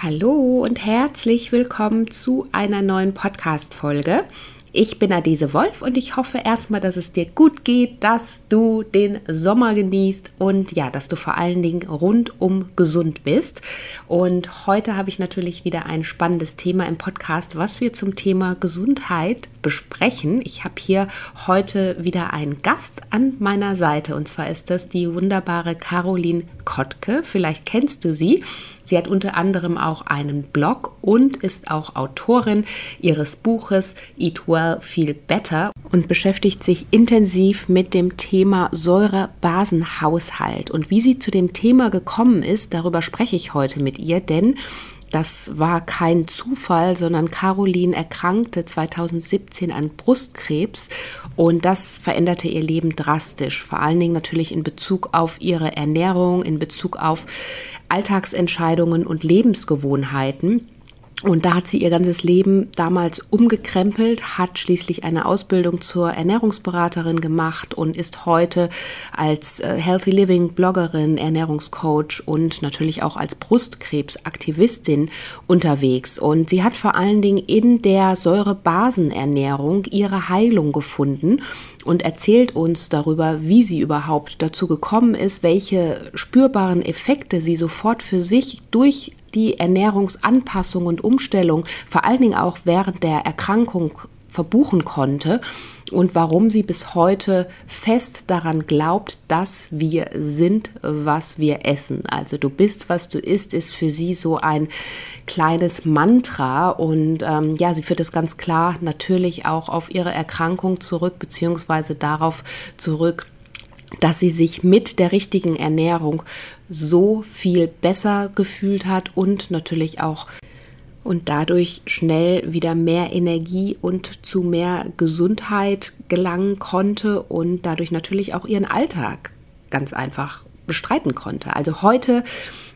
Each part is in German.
Hallo und herzlich willkommen zu einer neuen Podcast-Folge. Ich bin Adese Wolf und ich hoffe erstmal, dass es dir gut geht, dass du den Sommer genießt und ja, dass du vor allen Dingen rundum gesund bist. Und heute habe ich natürlich wieder ein spannendes Thema im Podcast, was wir zum Thema Gesundheit besprechen. Ich habe hier heute wieder einen Gast an meiner Seite und zwar ist das die wunderbare Caroline Kottke. Vielleicht kennst du sie. Sie hat unter anderem auch einen Blog und ist auch Autorin ihres Buches Eat Well, Feel Better und beschäftigt sich intensiv mit dem Thema Säurebasenhaushalt. Und wie sie zu dem Thema gekommen ist, darüber spreche ich heute mit ihr, denn das war kein Zufall, sondern Caroline erkrankte 2017 an Brustkrebs und das veränderte ihr Leben drastisch. Vor allen Dingen natürlich in Bezug auf ihre Ernährung, in Bezug auf Alltagsentscheidungen und Lebensgewohnheiten. Und da hat sie ihr ganzes Leben damals umgekrempelt, hat schließlich eine Ausbildung zur Ernährungsberaterin gemacht und ist heute als äh, Healthy Living Bloggerin, Ernährungscoach und natürlich auch als Brustkrebsaktivistin unterwegs. Und sie hat vor allen Dingen in der Säurebasenernährung ihre Heilung gefunden und erzählt uns darüber, wie sie überhaupt dazu gekommen ist, welche spürbaren Effekte sie sofort für sich durch die Ernährungsanpassung und Umstellung vor allen Dingen auch während der Erkrankung verbuchen konnte und warum sie bis heute fest daran glaubt, dass wir sind, was wir essen. Also du bist, was du isst, ist für sie so ein kleines Mantra und ähm, ja, sie führt es ganz klar natürlich auch auf ihre Erkrankung zurück, beziehungsweise darauf zurück, dass sie sich mit der richtigen Ernährung so viel besser gefühlt hat und natürlich auch und dadurch schnell wieder mehr Energie und zu mehr Gesundheit gelangen konnte und dadurch natürlich auch ihren Alltag ganz einfach bestreiten konnte. Also heute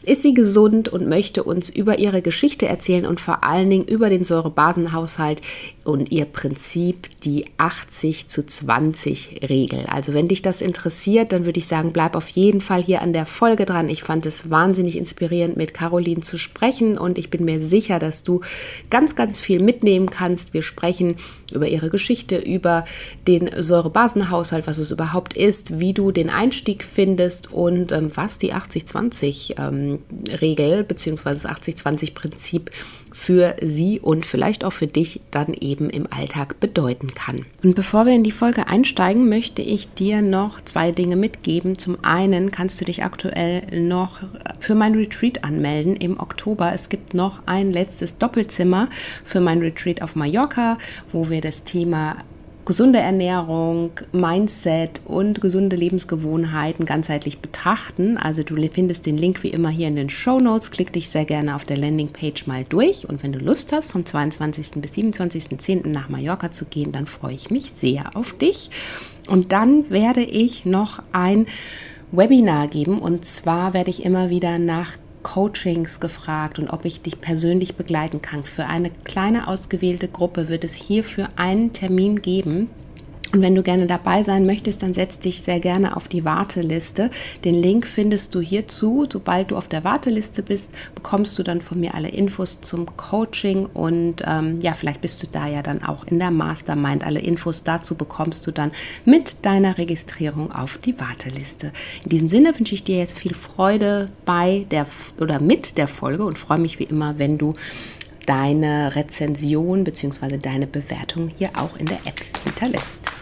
ist sie gesund und möchte uns über ihre Geschichte erzählen und vor allen Dingen über den Säurebasenhaushalt und ihr Prinzip, die 80 zu 20 Regel. Also wenn dich das interessiert, dann würde ich sagen, bleib auf jeden Fall hier an der Folge dran. Ich fand es wahnsinnig inspirierend, mit Caroline zu sprechen und ich bin mir sicher, dass du ganz, ganz viel mitnehmen kannst. Wir sprechen über ihre Geschichte, über den Säurebasenhaushalt, was es überhaupt ist, wie du den Einstieg findest und ähm, was die 80-20 ähm, Regel bzw. das 80-20-Prinzip für sie und vielleicht auch für dich dann eben im Alltag bedeuten kann. Und bevor wir in die Folge einsteigen, möchte ich dir noch zwei Dinge mitgeben. Zum einen kannst du dich aktuell noch für mein Retreat anmelden im Oktober. Es gibt noch ein letztes Doppelzimmer für mein Retreat auf Mallorca, wo wir das Thema gesunde Ernährung, Mindset und gesunde Lebensgewohnheiten ganzheitlich betrachten. Also du findest den Link wie immer hier in den Show Notes. Klick dich sehr gerne auf der Landingpage mal durch. Und wenn du Lust hast, vom 22. bis 27.10. nach Mallorca zu gehen, dann freue ich mich sehr auf dich. Und dann werde ich noch ein Webinar geben. Und zwar werde ich immer wieder nach Coachings gefragt und ob ich dich persönlich begleiten kann. Für eine kleine ausgewählte Gruppe wird es hierfür einen Termin geben. Und wenn du gerne dabei sein möchtest, dann setz dich sehr gerne auf die Warteliste. Den Link findest du hierzu. Sobald du auf der Warteliste bist, bekommst du dann von mir alle Infos zum Coaching und ähm, ja, vielleicht bist du da ja dann auch in der Mastermind. Alle Infos dazu bekommst du dann mit deiner Registrierung auf die Warteliste. In diesem Sinne wünsche ich dir jetzt viel Freude bei der oder mit der Folge und freue mich wie immer, wenn du deine Rezension bzw. deine Bewertung hier auch in der App hinterlässt.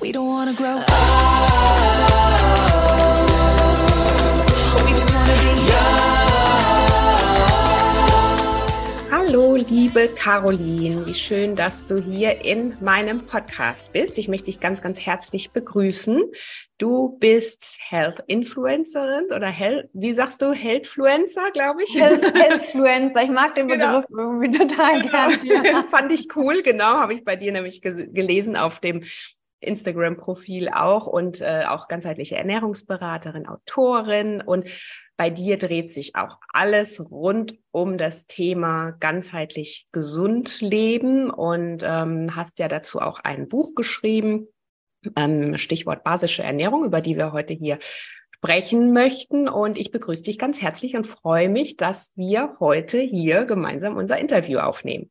We don't wanna grow old. We just wanna be young. Hallo, liebe Caroline, wie schön, dass du hier in meinem Podcast bist. Ich möchte dich ganz, ganz herzlich begrüßen. Du bist Health Influencerin oder Health, wie sagst du, Healthfluencer, glaube ich? Health, Healthfluencer, ich mag den. Begriff genau. irgendwie total genau. gern. Fand ich cool, genau, habe ich bei dir nämlich gelesen auf dem Instagram-Profil auch und äh, auch ganzheitliche Ernährungsberaterin, Autorin und bei dir dreht sich auch alles rund um das Thema ganzheitlich gesund leben und ähm, hast ja dazu auch ein Buch geschrieben, ähm, Stichwort basische Ernährung, über die wir heute hier sprechen möchten. Und ich begrüße dich ganz herzlich und freue mich, dass wir heute hier gemeinsam unser Interview aufnehmen.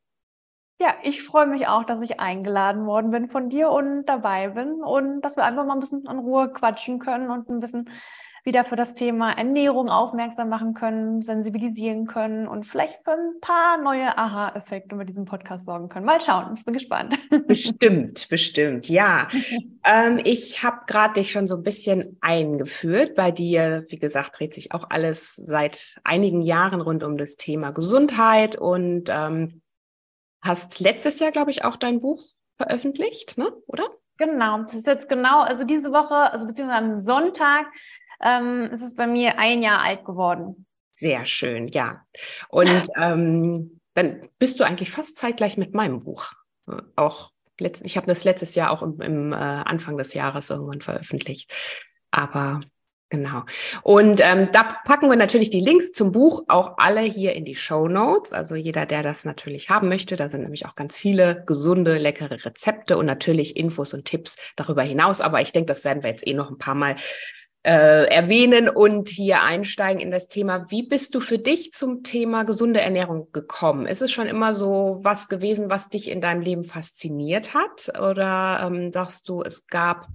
Ja, ich freue mich auch, dass ich eingeladen worden bin von dir und dabei bin und dass wir einfach mal ein bisschen in Ruhe quatschen können und ein bisschen wieder für das Thema Ernährung aufmerksam machen können, sensibilisieren können und vielleicht für ein paar neue Aha-Effekte mit diesem Podcast sorgen können. Mal schauen, ich bin gespannt. Bestimmt, bestimmt, ja. ähm, ich habe gerade dich schon so ein bisschen eingeführt. Bei dir, wie gesagt, dreht sich auch alles seit einigen Jahren rund um das Thema Gesundheit und ähm, hast letztes Jahr, glaube ich, auch dein Buch veröffentlicht, ne? oder? Genau, das ist jetzt genau, also diese Woche, also beziehungsweise am Sonntag ähm, ist es bei mir ein Jahr alt geworden. Sehr schön, ja. Und ähm, dann bist du eigentlich fast zeitgleich mit meinem Buch. Auch letzt, ich habe das letztes Jahr auch im, im äh, Anfang des Jahres irgendwann veröffentlicht. Aber Genau. Und ähm, da packen wir natürlich die Links zum Buch auch alle hier in die Show Notes. Also jeder, der das natürlich haben möchte, da sind nämlich auch ganz viele gesunde, leckere Rezepte und natürlich Infos und Tipps darüber hinaus. Aber ich denke, das werden wir jetzt eh noch ein paar Mal äh, erwähnen und hier einsteigen in das Thema. Wie bist du für dich zum Thema gesunde Ernährung gekommen? Ist es schon immer so was gewesen, was dich in deinem Leben fasziniert hat? Oder ähm, sagst du, es gab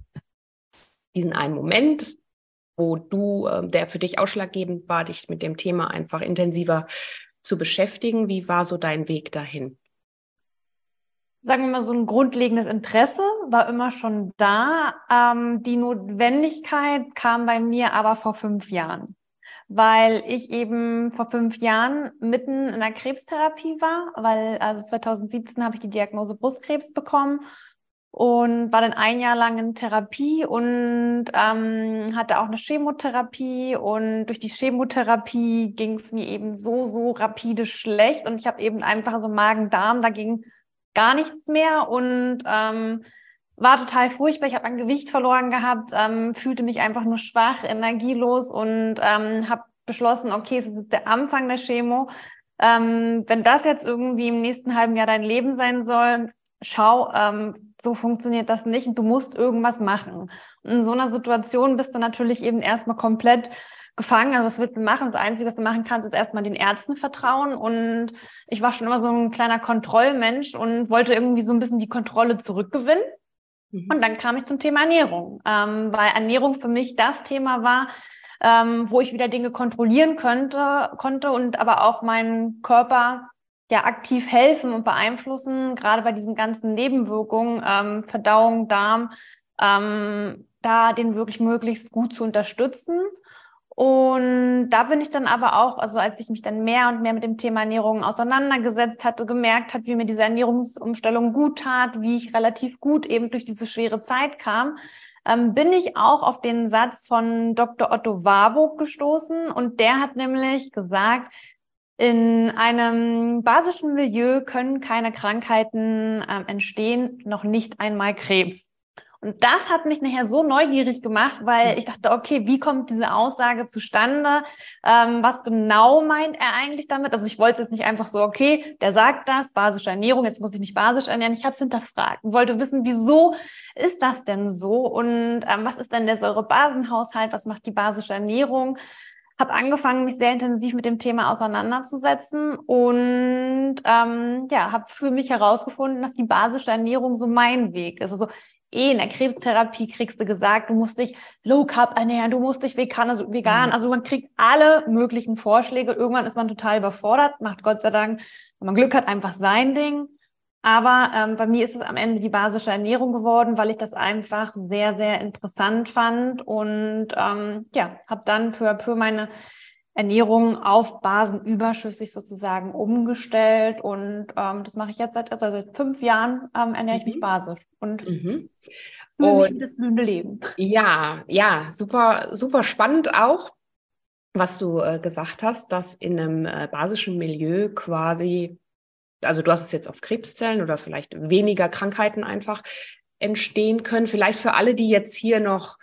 diesen einen Moment, wo du, äh, der für dich ausschlaggebend war, dich mit dem Thema einfach intensiver zu beschäftigen? Wie war so dein Weg dahin? sagen wir mal, so ein grundlegendes Interesse war immer schon da. Ähm, die Notwendigkeit kam bei mir aber vor fünf Jahren, weil ich eben vor fünf Jahren mitten in der Krebstherapie war, weil also 2017 habe ich die Diagnose Brustkrebs bekommen und war dann ein Jahr lang in Therapie und ähm, hatte auch eine Chemotherapie und durch die Chemotherapie ging es mir eben so, so rapide schlecht und ich habe eben einfach so Magen-Darm, dagegen gar nichts mehr und ähm, war total furchtbar. Ich habe an Gewicht verloren gehabt, ähm, fühlte mich einfach nur schwach, energielos und ähm, habe beschlossen, okay, das ist der Anfang der Chemo. Ähm, wenn das jetzt irgendwie im nächsten halben Jahr dein Leben sein soll, schau, ähm, so funktioniert das nicht und du musst irgendwas machen. Und in so einer Situation bist du natürlich eben erstmal komplett gefangen. Also was willst du machen? Das Einzige, was du machen kannst, ist erstmal den Ärzten vertrauen. Und ich war schon immer so ein kleiner Kontrollmensch und wollte irgendwie so ein bisschen die Kontrolle zurückgewinnen. Mhm. Und dann kam ich zum Thema Ernährung, ähm, weil Ernährung für mich das Thema war, ähm, wo ich wieder Dinge kontrollieren könnte, konnte und aber auch meinen Körper ja aktiv helfen und beeinflussen, gerade bei diesen ganzen Nebenwirkungen, ähm, Verdauung, Darm, ähm, da den wirklich möglichst gut zu unterstützen. Und da bin ich dann aber auch, also als ich mich dann mehr und mehr mit dem Thema Ernährung auseinandergesetzt hatte, gemerkt hat, wie mir diese Ernährungsumstellung gut tat, wie ich relativ gut eben durch diese schwere Zeit kam, ähm, bin ich auch auf den Satz von Dr. Otto Warburg gestoßen. Und der hat nämlich gesagt, in einem basischen Milieu können keine Krankheiten äh, entstehen, noch nicht einmal Krebs. Und das hat mich nachher so neugierig gemacht, weil ich dachte, okay, wie kommt diese Aussage zustande? Ähm, was genau meint er eigentlich damit? Also ich wollte jetzt nicht einfach so, okay, der sagt das, basische Ernährung, jetzt muss ich mich basisch ernähren. Ich habe es hinterfragt und wollte wissen, wieso ist das denn so? Und ähm, was ist denn der Säurebasenhaushalt? Was macht die basische Ernährung? Habe angefangen, mich sehr intensiv mit dem Thema auseinanderzusetzen und ähm, ja, habe für mich herausgefunden, dass die basische Ernährung so mein Weg ist. Also eh in der Krebstherapie kriegst du gesagt, du musst dich low carb ernähren, du musst dich vegan, also vegan. Mhm. Also man kriegt alle möglichen Vorschläge. Irgendwann ist man total überfordert, macht Gott sei Dank, wenn man Glück hat, einfach sein Ding. Aber ähm, bei mir ist es am Ende die basische Ernährung geworden, weil ich das einfach sehr, sehr interessant fand und ähm, ja, habe dann für, für meine Ernährung auf Basen überschüssig sozusagen umgestellt und ähm, das mache ich jetzt seit, also seit fünf Jahren ähm, ernähre ich mich mhm. basisch. Und mhm. und das blühende Leben. Ja, ja, super, super spannend auch, was du äh, gesagt hast, dass in einem äh, basischen Milieu quasi, also du hast es jetzt auf Krebszellen oder vielleicht weniger Krankheiten einfach entstehen können. Vielleicht für alle, die jetzt hier noch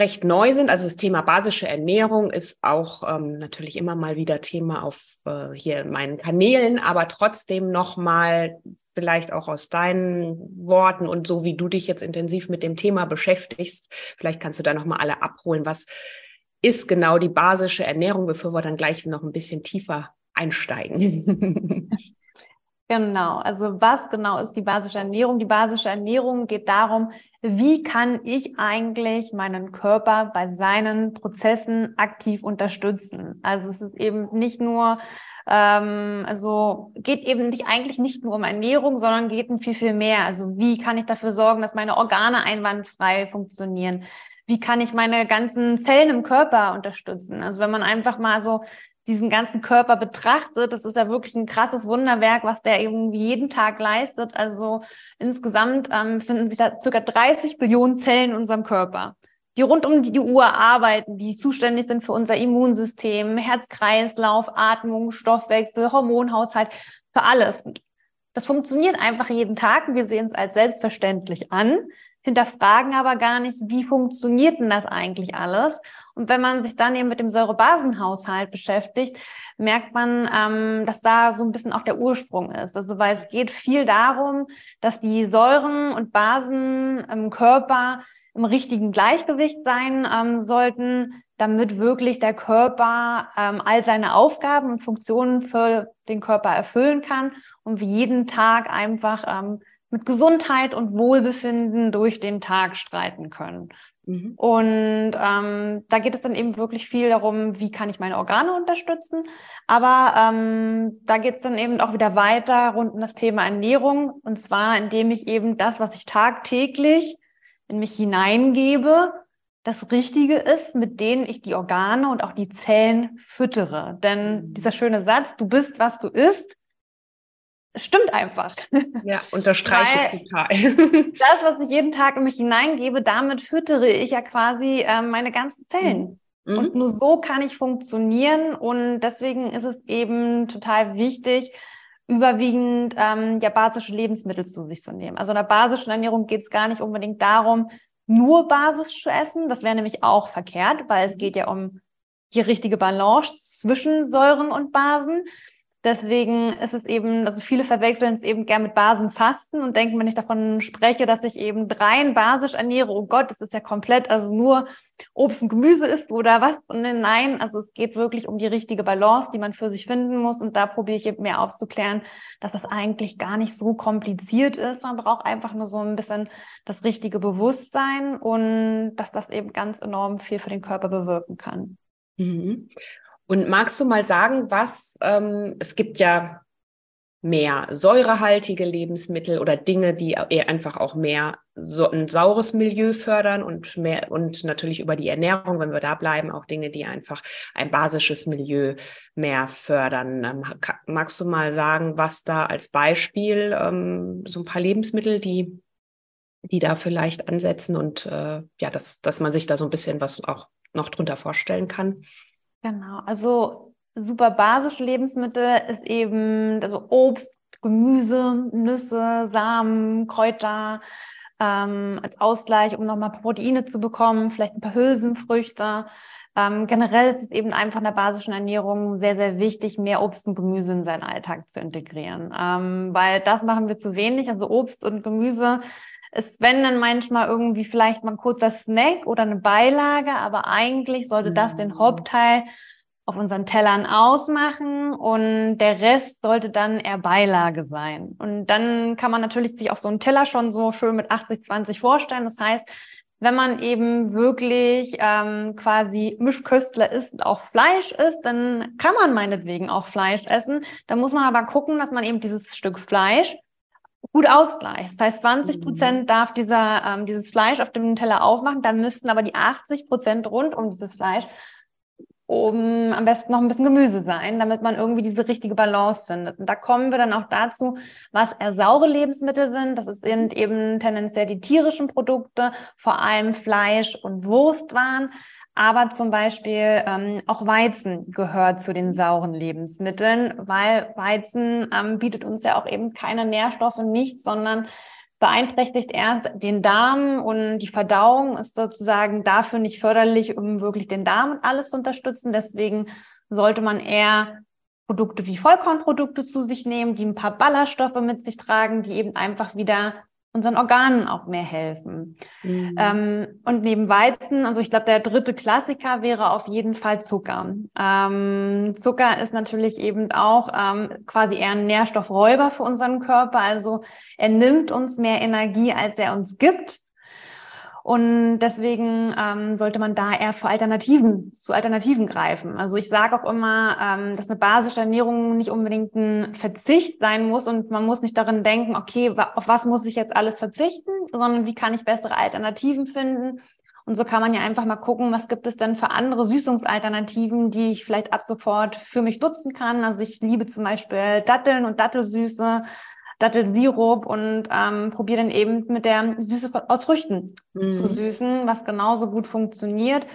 recht neu sind. Also das Thema basische Ernährung ist auch ähm, natürlich immer mal wieder Thema auf äh, hier meinen Kanälen, aber trotzdem noch mal vielleicht auch aus deinen Worten und so wie du dich jetzt intensiv mit dem Thema beschäftigst, vielleicht kannst du da noch mal alle abholen, was ist genau die basische Ernährung, bevor wir dann gleich noch ein bisschen tiefer einsteigen. Genau, also was genau ist die basische Ernährung? Die basische Ernährung geht darum, wie kann ich eigentlich meinen Körper bei seinen Prozessen aktiv unterstützen? Also es ist eben nicht nur, ähm, also geht eben nicht eigentlich nicht nur um Ernährung, sondern geht um viel, viel mehr. Also wie kann ich dafür sorgen, dass meine Organe einwandfrei funktionieren? Wie kann ich meine ganzen Zellen im Körper unterstützen? Also wenn man einfach mal so diesen ganzen Körper betrachtet, das ist ja wirklich ein krasses Wunderwerk, was der irgendwie jeden Tag leistet. Also insgesamt ähm, finden sich da circa 30 Billionen Zellen in unserem Körper, die rund um die Uhr arbeiten, die zuständig sind für unser Immunsystem, Herzkreislauf, Atmung, Stoffwechsel, Hormonhaushalt, für alles. Das funktioniert einfach jeden Tag. Wir sehen es als selbstverständlich an hinterfragen aber gar nicht, wie funktioniert denn das eigentlich alles? Und wenn man sich dann eben mit dem Säurebasenhaushalt beschäftigt, merkt man, ähm, dass da so ein bisschen auch der Ursprung ist. Also weil es geht viel darum, dass die Säuren und Basen im Körper im richtigen Gleichgewicht sein ähm, sollten, damit wirklich der Körper ähm, all seine Aufgaben und Funktionen für den Körper erfüllen kann und wir jeden Tag einfach ähm, mit Gesundheit und Wohlbefinden durch den Tag streiten können. Mhm. Und ähm, da geht es dann eben wirklich viel darum, wie kann ich meine Organe unterstützen. Aber ähm, da geht es dann eben auch wieder weiter rund um das Thema Ernährung. Und zwar, indem ich eben das, was ich tagtäglich in mich hineingebe, das Richtige ist, mit denen ich die Organe und auch die Zellen füttere. Denn mhm. dieser schöne Satz, du bist, was du isst, stimmt einfach. Ja, unterstreiche ich total. das, was ich jeden Tag in mich hineingebe, damit füttere ich ja quasi äh, meine ganzen Zellen. Mhm. Und nur so kann ich funktionieren. Und deswegen ist es eben total wichtig, überwiegend ähm, ja basische Lebensmittel zu sich zu nehmen. Also in der basischen Ernährung geht es gar nicht unbedingt darum, nur Basis zu essen. Das wäre nämlich auch verkehrt, weil es mhm. geht ja um die richtige Balance zwischen Säuren und Basen. Deswegen ist es eben, also viele verwechseln es eben gern mit Basenfasten und denken, wenn ich davon spreche, dass ich eben rein basisch ernähre, oh Gott, das ist ja komplett, also nur Obst und Gemüse isst oder was. Und nein, also es geht wirklich um die richtige Balance, die man für sich finden muss. Und da probiere ich eben mehr aufzuklären, dass das eigentlich gar nicht so kompliziert ist. Man braucht einfach nur so ein bisschen das richtige Bewusstsein und dass das eben ganz enorm viel für den Körper bewirken kann. Mhm. Und magst du mal sagen, was ähm, es gibt ja mehr säurehaltige Lebensmittel oder Dinge, die einfach auch mehr so ein saures Milieu fördern und mehr und natürlich über die Ernährung, wenn wir da bleiben, auch Dinge, die einfach ein basisches Milieu mehr fördern. Ähm, magst du mal sagen, was da als Beispiel ähm, so ein paar Lebensmittel, die die da vielleicht ansetzen und äh, ja, dass, dass man sich da so ein bisschen was auch noch drunter vorstellen kann? Genau, also super basische Lebensmittel ist eben also Obst, Gemüse, Nüsse, Samen, Kräuter ähm, als Ausgleich, um nochmal Proteine zu bekommen, vielleicht ein paar Hülsenfrüchte. Ähm, generell ist es eben einfach in der basischen Ernährung sehr, sehr wichtig, mehr Obst und Gemüse in seinen Alltag zu integrieren, ähm, weil das machen wir zu wenig. Also Obst und Gemüse ist, wenn dann manchmal irgendwie vielleicht mal ein kurzer Snack oder eine Beilage, aber eigentlich sollte das den mhm. Hauptteil auf unseren Tellern ausmachen und der Rest sollte dann eher Beilage sein. Und dann kann man natürlich sich auch so einen Teller schon so schön mit 80-20 vorstellen. Das heißt, wenn man eben wirklich ähm, quasi Mischköstler ist und auch Fleisch isst, dann kann man meinetwegen auch Fleisch essen. Da muss man aber gucken, dass man eben dieses Stück Fleisch gut ausgleicht. Das heißt, 20 Prozent mhm. darf dieser, ähm, dieses Fleisch auf dem Teller aufmachen, dann müssten aber die 80 Prozent rund um dieses Fleisch um am besten noch ein bisschen Gemüse sein, damit man irgendwie diese richtige Balance findet. Und da kommen wir dann auch dazu, was eher saure Lebensmittel sind. Das sind eben tendenziell die tierischen Produkte, vor allem Fleisch und Wurstwaren. Aber zum Beispiel ähm, auch Weizen gehört zu den sauren Lebensmitteln, weil Weizen ähm, bietet uns ja auch eben keine Nährstoffe, nichts, sondern beeinträchtigt erst den Darm und die Verdauung ist sozusagen dafür nicht förderlich, um wirklich den Darm und alles zu unterstützen. Deswegen sollte man eher Produkte wie Vollkornprodukte zu sich nehmen, die ein paar Ballaststoffe mit sich tragen, die eben einfach wieder unseren Organen auch mehr helfen. Mhm. Ähm, und neben Weizen, also ich glaube, der dritte Klassiker wäre auf jeden Fall Zucker. Ähm, Zucker ist natürlich eben auch ähm, quasi eher ein Nährstoffräuber für unseren Körper. Also er nimmt uns mehr Energie, als er uns gibt. Und deswegen ähm, sollte man da eher für Alternativen, zu Alternativen greifen. Also ich sage auch immer, ähm, dass eine basische Ernährung nicht unbedingt ein Verzicht sein muss und man muss nicht darin denken, okay, auf was muss ich jetzt alles verzichten, sondern wie kann ich bessere Alternativen finden. Und so kann man ja einfach mal gucken, was gibt es denn für andere Süßungsalternativen, die ich vielleicht ab sofort für mich nutzen kann. Also ich liebe zum Beispiel Datteln und Dattelsüße. Dattelsirup und ähm, probiere dann eben mit der Süße aus Früchten mhm. zu süßen, was genauso gut funktioniert.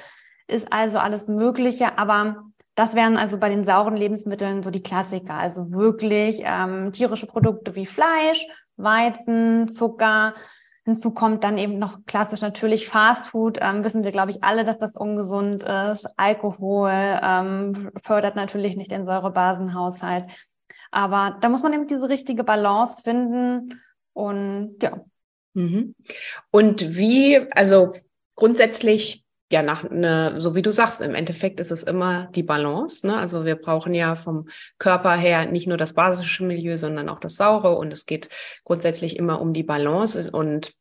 Ist also alles Mögliche, aber das wären also bei den sauren Lebensmitteln so die Klassiker. Also wirklich ähm, tierische Produkte wie Fleisch, Weizen, Zucker. Hinzu kommt dann eben noch klassisch natürlich Fast Food. Ähm, wissen wir, glaube ich, alle, dass das ungesund ist. Alkohol ähm, fördert natürlich nicht den Säurebasenhaushalt. Aber da muss man eben diese richtige Balance finden und ja. Mhm. Und wie, also grundsätzlich ja, nach ne, so wie du sagst, im Endeffekt ist es immer die Balance. Ne? Also wir brauchen ja vom Körper her nicht nur das basische Milieu, sondern auch das saure. Und es geht grundsätzlich immer um die Balance. Und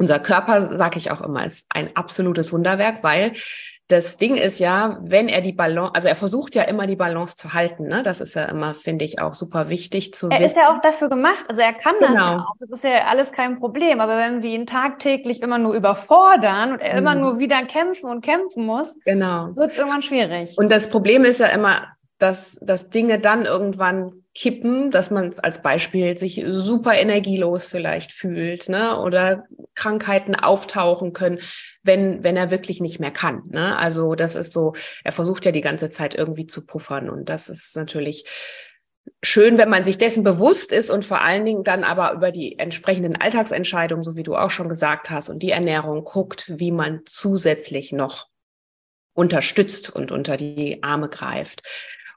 unser Körper, sage ich auch immer, ist ein absolutes Wunderwerk, weil das Ding ist ja, wenn er die Balance, also er versucht ja immer die Balance zu halten, ne? Das ist ja immer, finde ich, auch super wichtig zu er wissen. Er ist ja auch dafür gemacht, also er kann genau. das ja auch. Das ist ja alles kein Problem. Aber wenn wir ihn tagtäglich immer nur überfordern und er mhm. immer nur wieder kämpfen und kämpfen muss, genau. wird es irgendwann schwierig. Und das Problem ist ja immer, dass, dass Dinge dann irgendwann kippen, dass man als Beispiel sich super energielos vielleicht fühlt, ne? Oder Krankheiten auftauchen können, wenn, wenn er wirklich nicht mehr kann. Ne? Also das ist so, er versucht ja die ganze Zeit irgendwie zu puffern. Und das ist natürlich schön, wenn man sich dessen bewusst ist und vor allen Dingen dann aber über die entsprechenden Alltagsentscheidungen, so wie du auch schon gesagt hast, und die Ernährung guckt, wie man zusätzlich noch unterstützt und unter die Arme greift.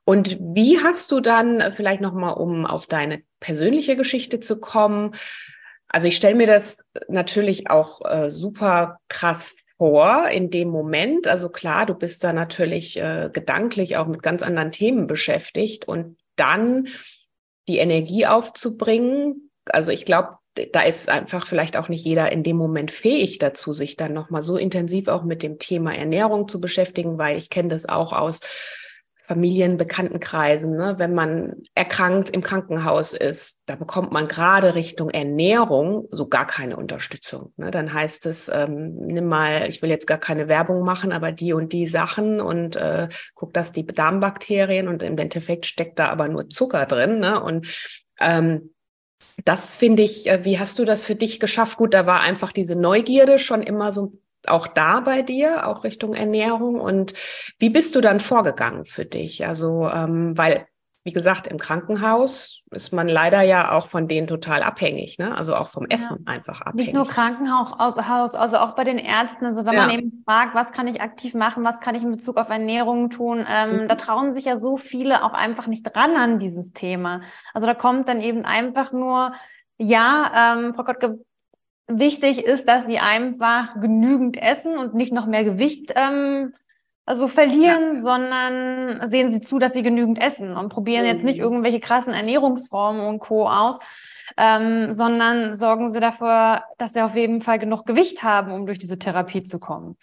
Und wie hast du dann äh, vielleicht noch mal, um auf deine persönliche Geschichte zu kommen? Also ich stelle mir das natürlich auch äh, super krass vor in dem Moment. Also klar, du bist da natürlich äh, gedanklich auch mit ganz anderen Themen beschäftigt und dann die Energie aufzubringen. Also ich glaube, da ist einfach vielleicht auch nicht jeder in dem Moment fähig dazu, sich dann noch mal so intensiv auch mit dem Thema Ernährung zu beschäftigen, weil ich kenne das auch aus Familien, Bekanntenkreisen, ne? wenn man erkrankt im Krankenhaus ist, da bekommt man gerade Richtung Ernährung so gar keine Unterstützung. Ne? Dann heißt es, ähm, nimm mal, ich will jetzt gar keine Werbung machen, aber die und die Sachen und äh, guck, dass die Darmbakterien und im Endeffekt steckt da aber nur Zucker drin. Ne? Und ähm, das finde ich, äh, wie hast du das für dich geschafft? Gut, da war einfach diese Neugierde schon immer so auch da bei dir, auch Richtung Ernährung? Und wie bist du dann vorgegangen für dich? Also, ähm, weil, wie gesagt, im Krankenhaus ist man leider ja auch von denen total abhängig, ne? Also auch vom Essen ja. einfach abhängig. Nicht nur Krankenhaus, also auch bei den Ärzten. Also wenn ja. man eben fragt, was kann ich aktiv machen, was kann ich in Bezug auf Ernährung tun, ähm, mhm. da trauen sich ja so viele auch einfach nicht dran an dieses Thema. Also da kommt dann eben einfach nur, ja, ähm, Frau Gottge, wichtig ist, dass sie einfach genügend essen und nicht noch mehr Gewicht ähm, also verlieren, ja. sondern sehen sie zu, dass sie genügend essen und probieren mhm. jetzt nicht mhm. irgendwelche krassen Ernährungsformen und Co. aus, ähm, sondern sorgen sie dafür, dass sie auf jeden Fall genug Gewicht haben, um durch diese Therapie zu kommen.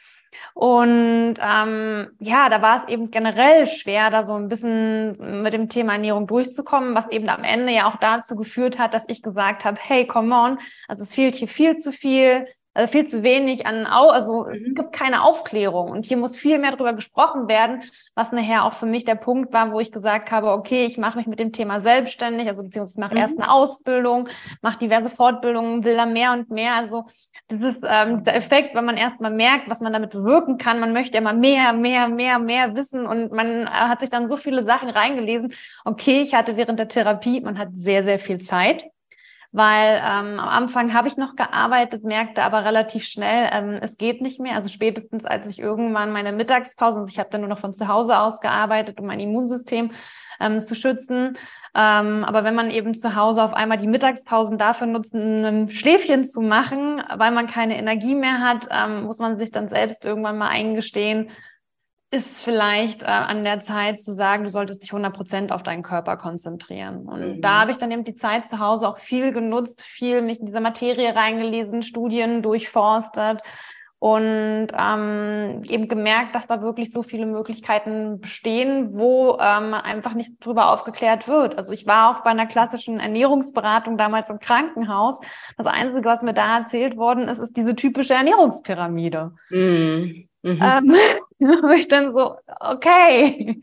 Und ähm, ja, da war es eben generell schwer, da so ein bisschen mit dem Thema Ernährung durchzukommen, was eben am Ende ja auch dazu geführt hat, dass ich gesagt habe, hey, come on, also es fehlt hier viel zu viel Also viel zu wenig an, also mhm. es gibt keine Aufklärung und hier muss viel mehr darüber gesprochen werden, was nachher auch für mich der Punkt war, wo ich gesagt habe, okay, ich mache mich mit dem Thema selbstständig, also beziehungsweise ich mache mhm. erst eine Ausbildung, mache diverse Fortbildungen, will da mehr und mehr. Also dieses ähm, der Effekt, wenn man erstmal merkt, was man damit bewirken kann, man möchte immer mehr, mehr, mehr, mehr wissen und man äh, hat sich dann so viele Sachen reingelesen. Okay, ich hatte während der Therapie, man hat sehr, sehr viel Zeit weil ähm, am Anfang habe ich noch gearbeitet, merkte aber relativ schnell, ähm, es geht nicht mehr. Also spätestens als ich irgendwann meine Mittagspause, und ich habe dann nur noch von zu Hause aus gearbeitet, um mein Immunsystem ähm, zu schützen. Ähm, aber wenn man eben zu Hause auf einmal die Mittagspausen dafür nutzt, ein Schläfchen zu machen, weil man keine Energie mehr hat, ähm, muss man sich dann selbst irgendwann mal eingestehen, ist vielleicht äh, an der Zeit zu sagen, du solltest dich 100 Prozent auf deinen Körper konzentrieren. Und mhm. da habe ich dann eben die Zeit zu Hause auch viel genutzt, viel mich in diese Materie reingelesen, Studien durchforstet und ähm, eben gemerkt, dass da wirklich so viele Möglichkeiten bestehen, wo ähm, einfach nicht drüber aufgeklärt wird. Also ich war auch bei einer klassischen Ernährungsberatung damals im Krankenhaus. Das Einzige, was mir da erzählt worden ist, ist diese typische Ernährungspyramide. Mhm. Mhm. Ähm, wo ich dann so, okay,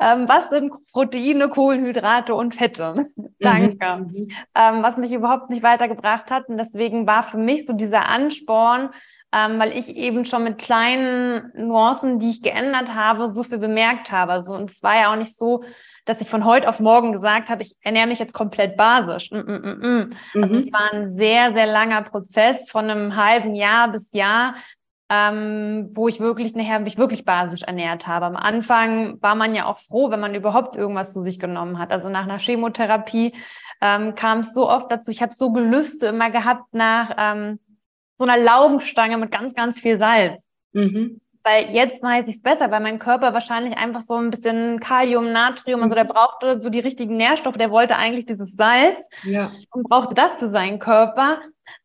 ähm, was sind Proteine, Kohlenhydrate und Fette? Danke. Mhm. Ähm, was mich überhaupt nicht weitergebracht hat. Und deswegen war für mich so dieser Ansporn, ähm, weil ich eben schon mit kleinen Nuancen, die ich geändert habe, so viel bemerkt habe. Also, und es war ja auch nicht so, dass ich von heute auf morgen gesagt habe, ich ernähre mich jetzt komplett basisch. Mm, mm, mm. mm. Also mhm. es war ein sehr, sehr langer Prozess von einem halben Jahr bis Jahr, ähm, wo ich wirklich nachher mich wirklich basisch ernährt habe. Am Anfang war man ja auch froh, wenn man überhaupt irgendwas zu sich genommen hat. Also nach einer Chemotherapie ähm, kam es so oft dazu, ich habe so Gelüste immer gehabt nach ähm, so einer Laugenstange mit ganz, ganz viel Salz. Mhm. Weil jetzt weiß ich es besser, weil mein Körper wahrscheinlich einfach so ein bisschen Kalium, Natrium, also der mhm. brauchte so die richtigen Nährstoffe, der wollte eigentlich dieses Salz ja. und brauchte das für seinen Körper.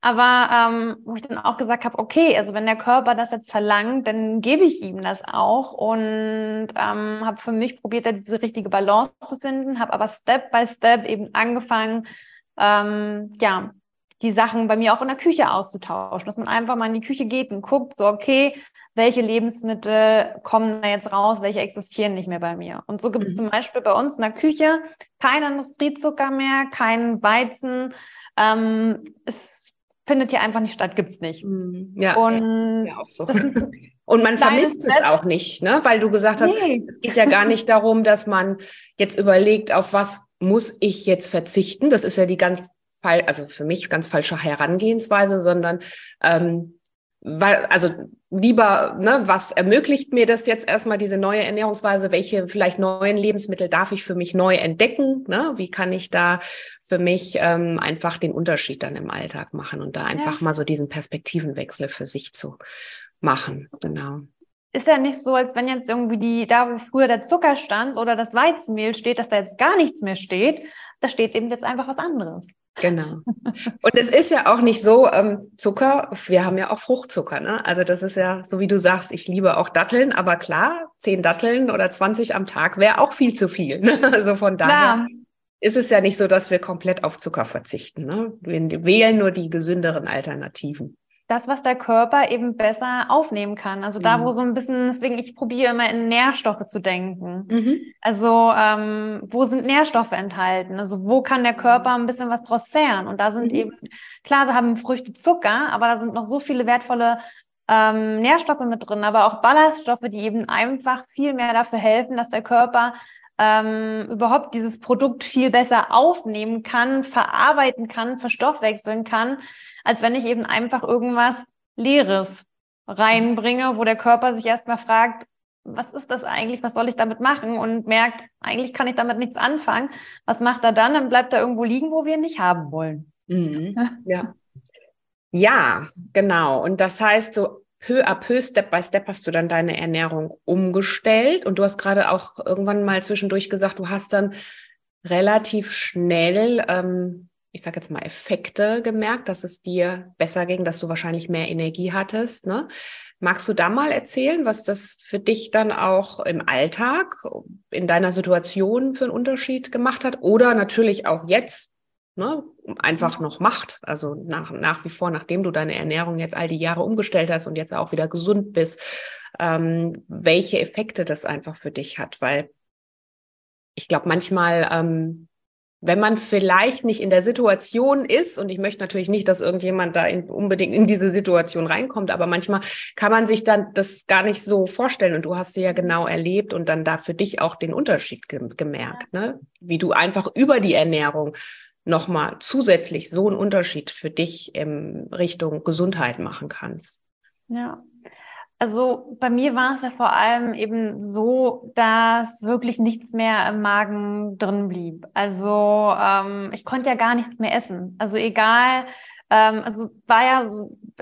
Aber ähm, wo ich dann auch gesagt habe, okay, also wenn der Körper das jetzt verlangt, dann gebe ich ihm das auch und ähm, habe für mich probiert, da diese richtige Balance zu finden, habe aber Step by Step eben angefangen, ähm, ja, die Sachen bei mir auch in der Küche auszutauschen, dass man einfach mal in die Küche geht und guckt, so okay, welche Lebensmittel kommen da jetzt raus, welche existieren nicht mehr bei mir. Und so gibt es mhm. zum Beispiel bei uns in der Küche keinen Industriezucker mehr, keinen Weizen. Ähm, es findet hier einfach nicht statt, gibt's nicht. Mhm. Ja, und ja auch so. Und man vermisst es auch nicht, ne? weil du gesagt hast, nee. es geht ja gar nicht darum, dass man jetzt überlegt, auf was muss ich jetzt verzichten. Das ist ja die ganz also für mich ganz falsche Herangehensweise, sondern ähm, weil, also lieber, ne, was ermöglicht mir das jetzt erstmal, diese neue Ernährungsweise? Welche vielleicht neuen Lebensmittel darf ich für mich neu entdecken? Ne? Wie kann ich da für mich ähm, einfach den Unterschied dann im Alltag machen und da einfach ja. mal so diesen Perspektivenwechsel für sich zu machen? Genau. Ist ja nicht so, als wenn jetzt irgendwie die, da wo früher der Zucker stand oder das Weizenmehl steht, dass da jetzt gar nichts mehr steht. Da steht eben jetzt einfach was anderes. Genau. Und es ist ja auch nicht so, ähm, Zucker, wir haben ja auch Fruchtzucker, ne? Also das ist ja, so wie du sagst, ich liebe auch Datteln, aber klar, zehn Datteln oder 20 am Tag wäre auch viel zu viel. Ne? Also von daher klar. ist es ja nicht so, dass wir komplett auf Zucker verzichten. Ne? Wir wählen nur die gesünderen Alternativen das, was der Körper eben besser aufnehmen kann. Also da, wo mhm. so ein bisschen, deswegen ich probiere immer in Nährstoffe zu denken. Mhm. Also ähm, wo sind Nährstoffe enthalten? Also wo kann der Körper ein bisschen was draus zehren? Und da sind mhm. eben, klar, sie haben Früchte Zucker, aber da sind noch so viele wertvolle ähm, Nährstoffe mit drin, aber auch Ballaststoffe, die eben einfach viel mehr dafür helfen, dass der Körper ähm, überhaupt dieses Produkt viel besser aufnehmen kann, verarbeiten kann, verstoffwechseln kann, als wenn ich eben einfach irgendwas Leeres reinbringe, wo der Körper sich erstmal fragt, was ist das eigentlich, was soll ich damit machen und merkt, eigentlich kann ich damit nichts anfangen. Was macht er dann? Dann bleibt er irgendwo liegen, wo wir ihn nicht haben wollen. Mhm. Ja. Ja, genau. Und das heißt, so peu à peu, Step by Step hast du dann deine Ernährung umgestellt. Und du hast gerade auch irgendwann mal zwischendurch gesagt, du hast dann relativ schnell, ähm, ich sage jetzt mal, Effekte gemerkt, dass es dir besser ging, dass du wahrscheinlich mehr Energie hattest. Ne? Magst du da mal erzählen, was das für dich dann auch im Alltag, in deiner Situation für einen Unterschied gemacht hat? Oder natürlich auch jetzt ne, einfach noch macht. Also nach, nach wie vor, nachdem du deine Ernährung jetzt all die Jahre umgestellt hast und jetzt auch wieder gesund bist, ähm, welche Effekte das einfach für dich hat. Weil ich glaube, manchmal ähm, wenn man vielleicht nicht in der Situation ist, und ich möchte natürlich nicht, dass irgendjemand da in, unbedingt in diese Situation reinkommt, aber manchmal kann man sich dann das gar nicht so vorstellen. Und du hast sie ja genau erlebt und dann da für dich auch den Unterschied ge gemerkt, ne? wie du einfach über die Ernährung nochmal zusätzlich so einen Unterschied für dich in Richtung Gesundheit machen kannst. Ja, also bei mir war es ja vor allem eben so, dass wirklich nichts mehr im Magen drin blieb. Also ähm, ich konnte ja gar nichts mehr essen. Also egal, ähm, also war ja,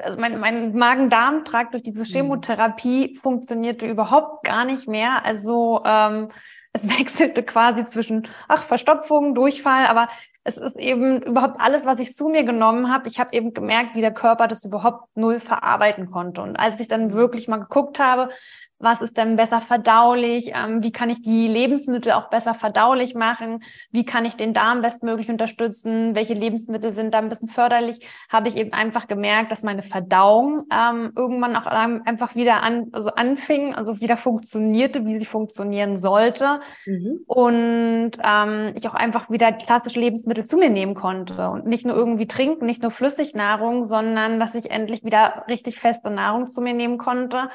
also mein, mein Magen-Darm-Trakt durch diese mhm. Chemotherapie funktionierte überhaupt gar nicht mehr. Also ähm, es wechselte quasi zwischen, ach, Verstopfung, Durchfall, aber es ist eben überhaupt alles, was ich zu mir genommen habe. Ich habe eben gemerkt, wie der Körper das überhaupt null verarbeiten konnte. Und als ich dann wirklich mal geguckt habe, was ist denn besser verdaulich, ähm, wie kann ich die Lebensmittel auch besser verdaulich machen, wie kann ich den Darm bestmöglich unterstützen, welche Lebensmittel sind da ein bisschen förderlich, habe ich eben einfach gemerkt, dass meine Verdauung ähm, irgendwann auch einfach wieder an, also anfing, also wieder funktionierte, wie sie funktionieren sollte. Mhm. und ähm, ich auch einfach wieder klassische Lebensmittel zu mir nehmen konnte. Und nicht nur irgendwie trinken, nicht nur Flüssignahrung, sondern dass ich endlich wieder richtig feste Nahrung zu mir nehmen konnte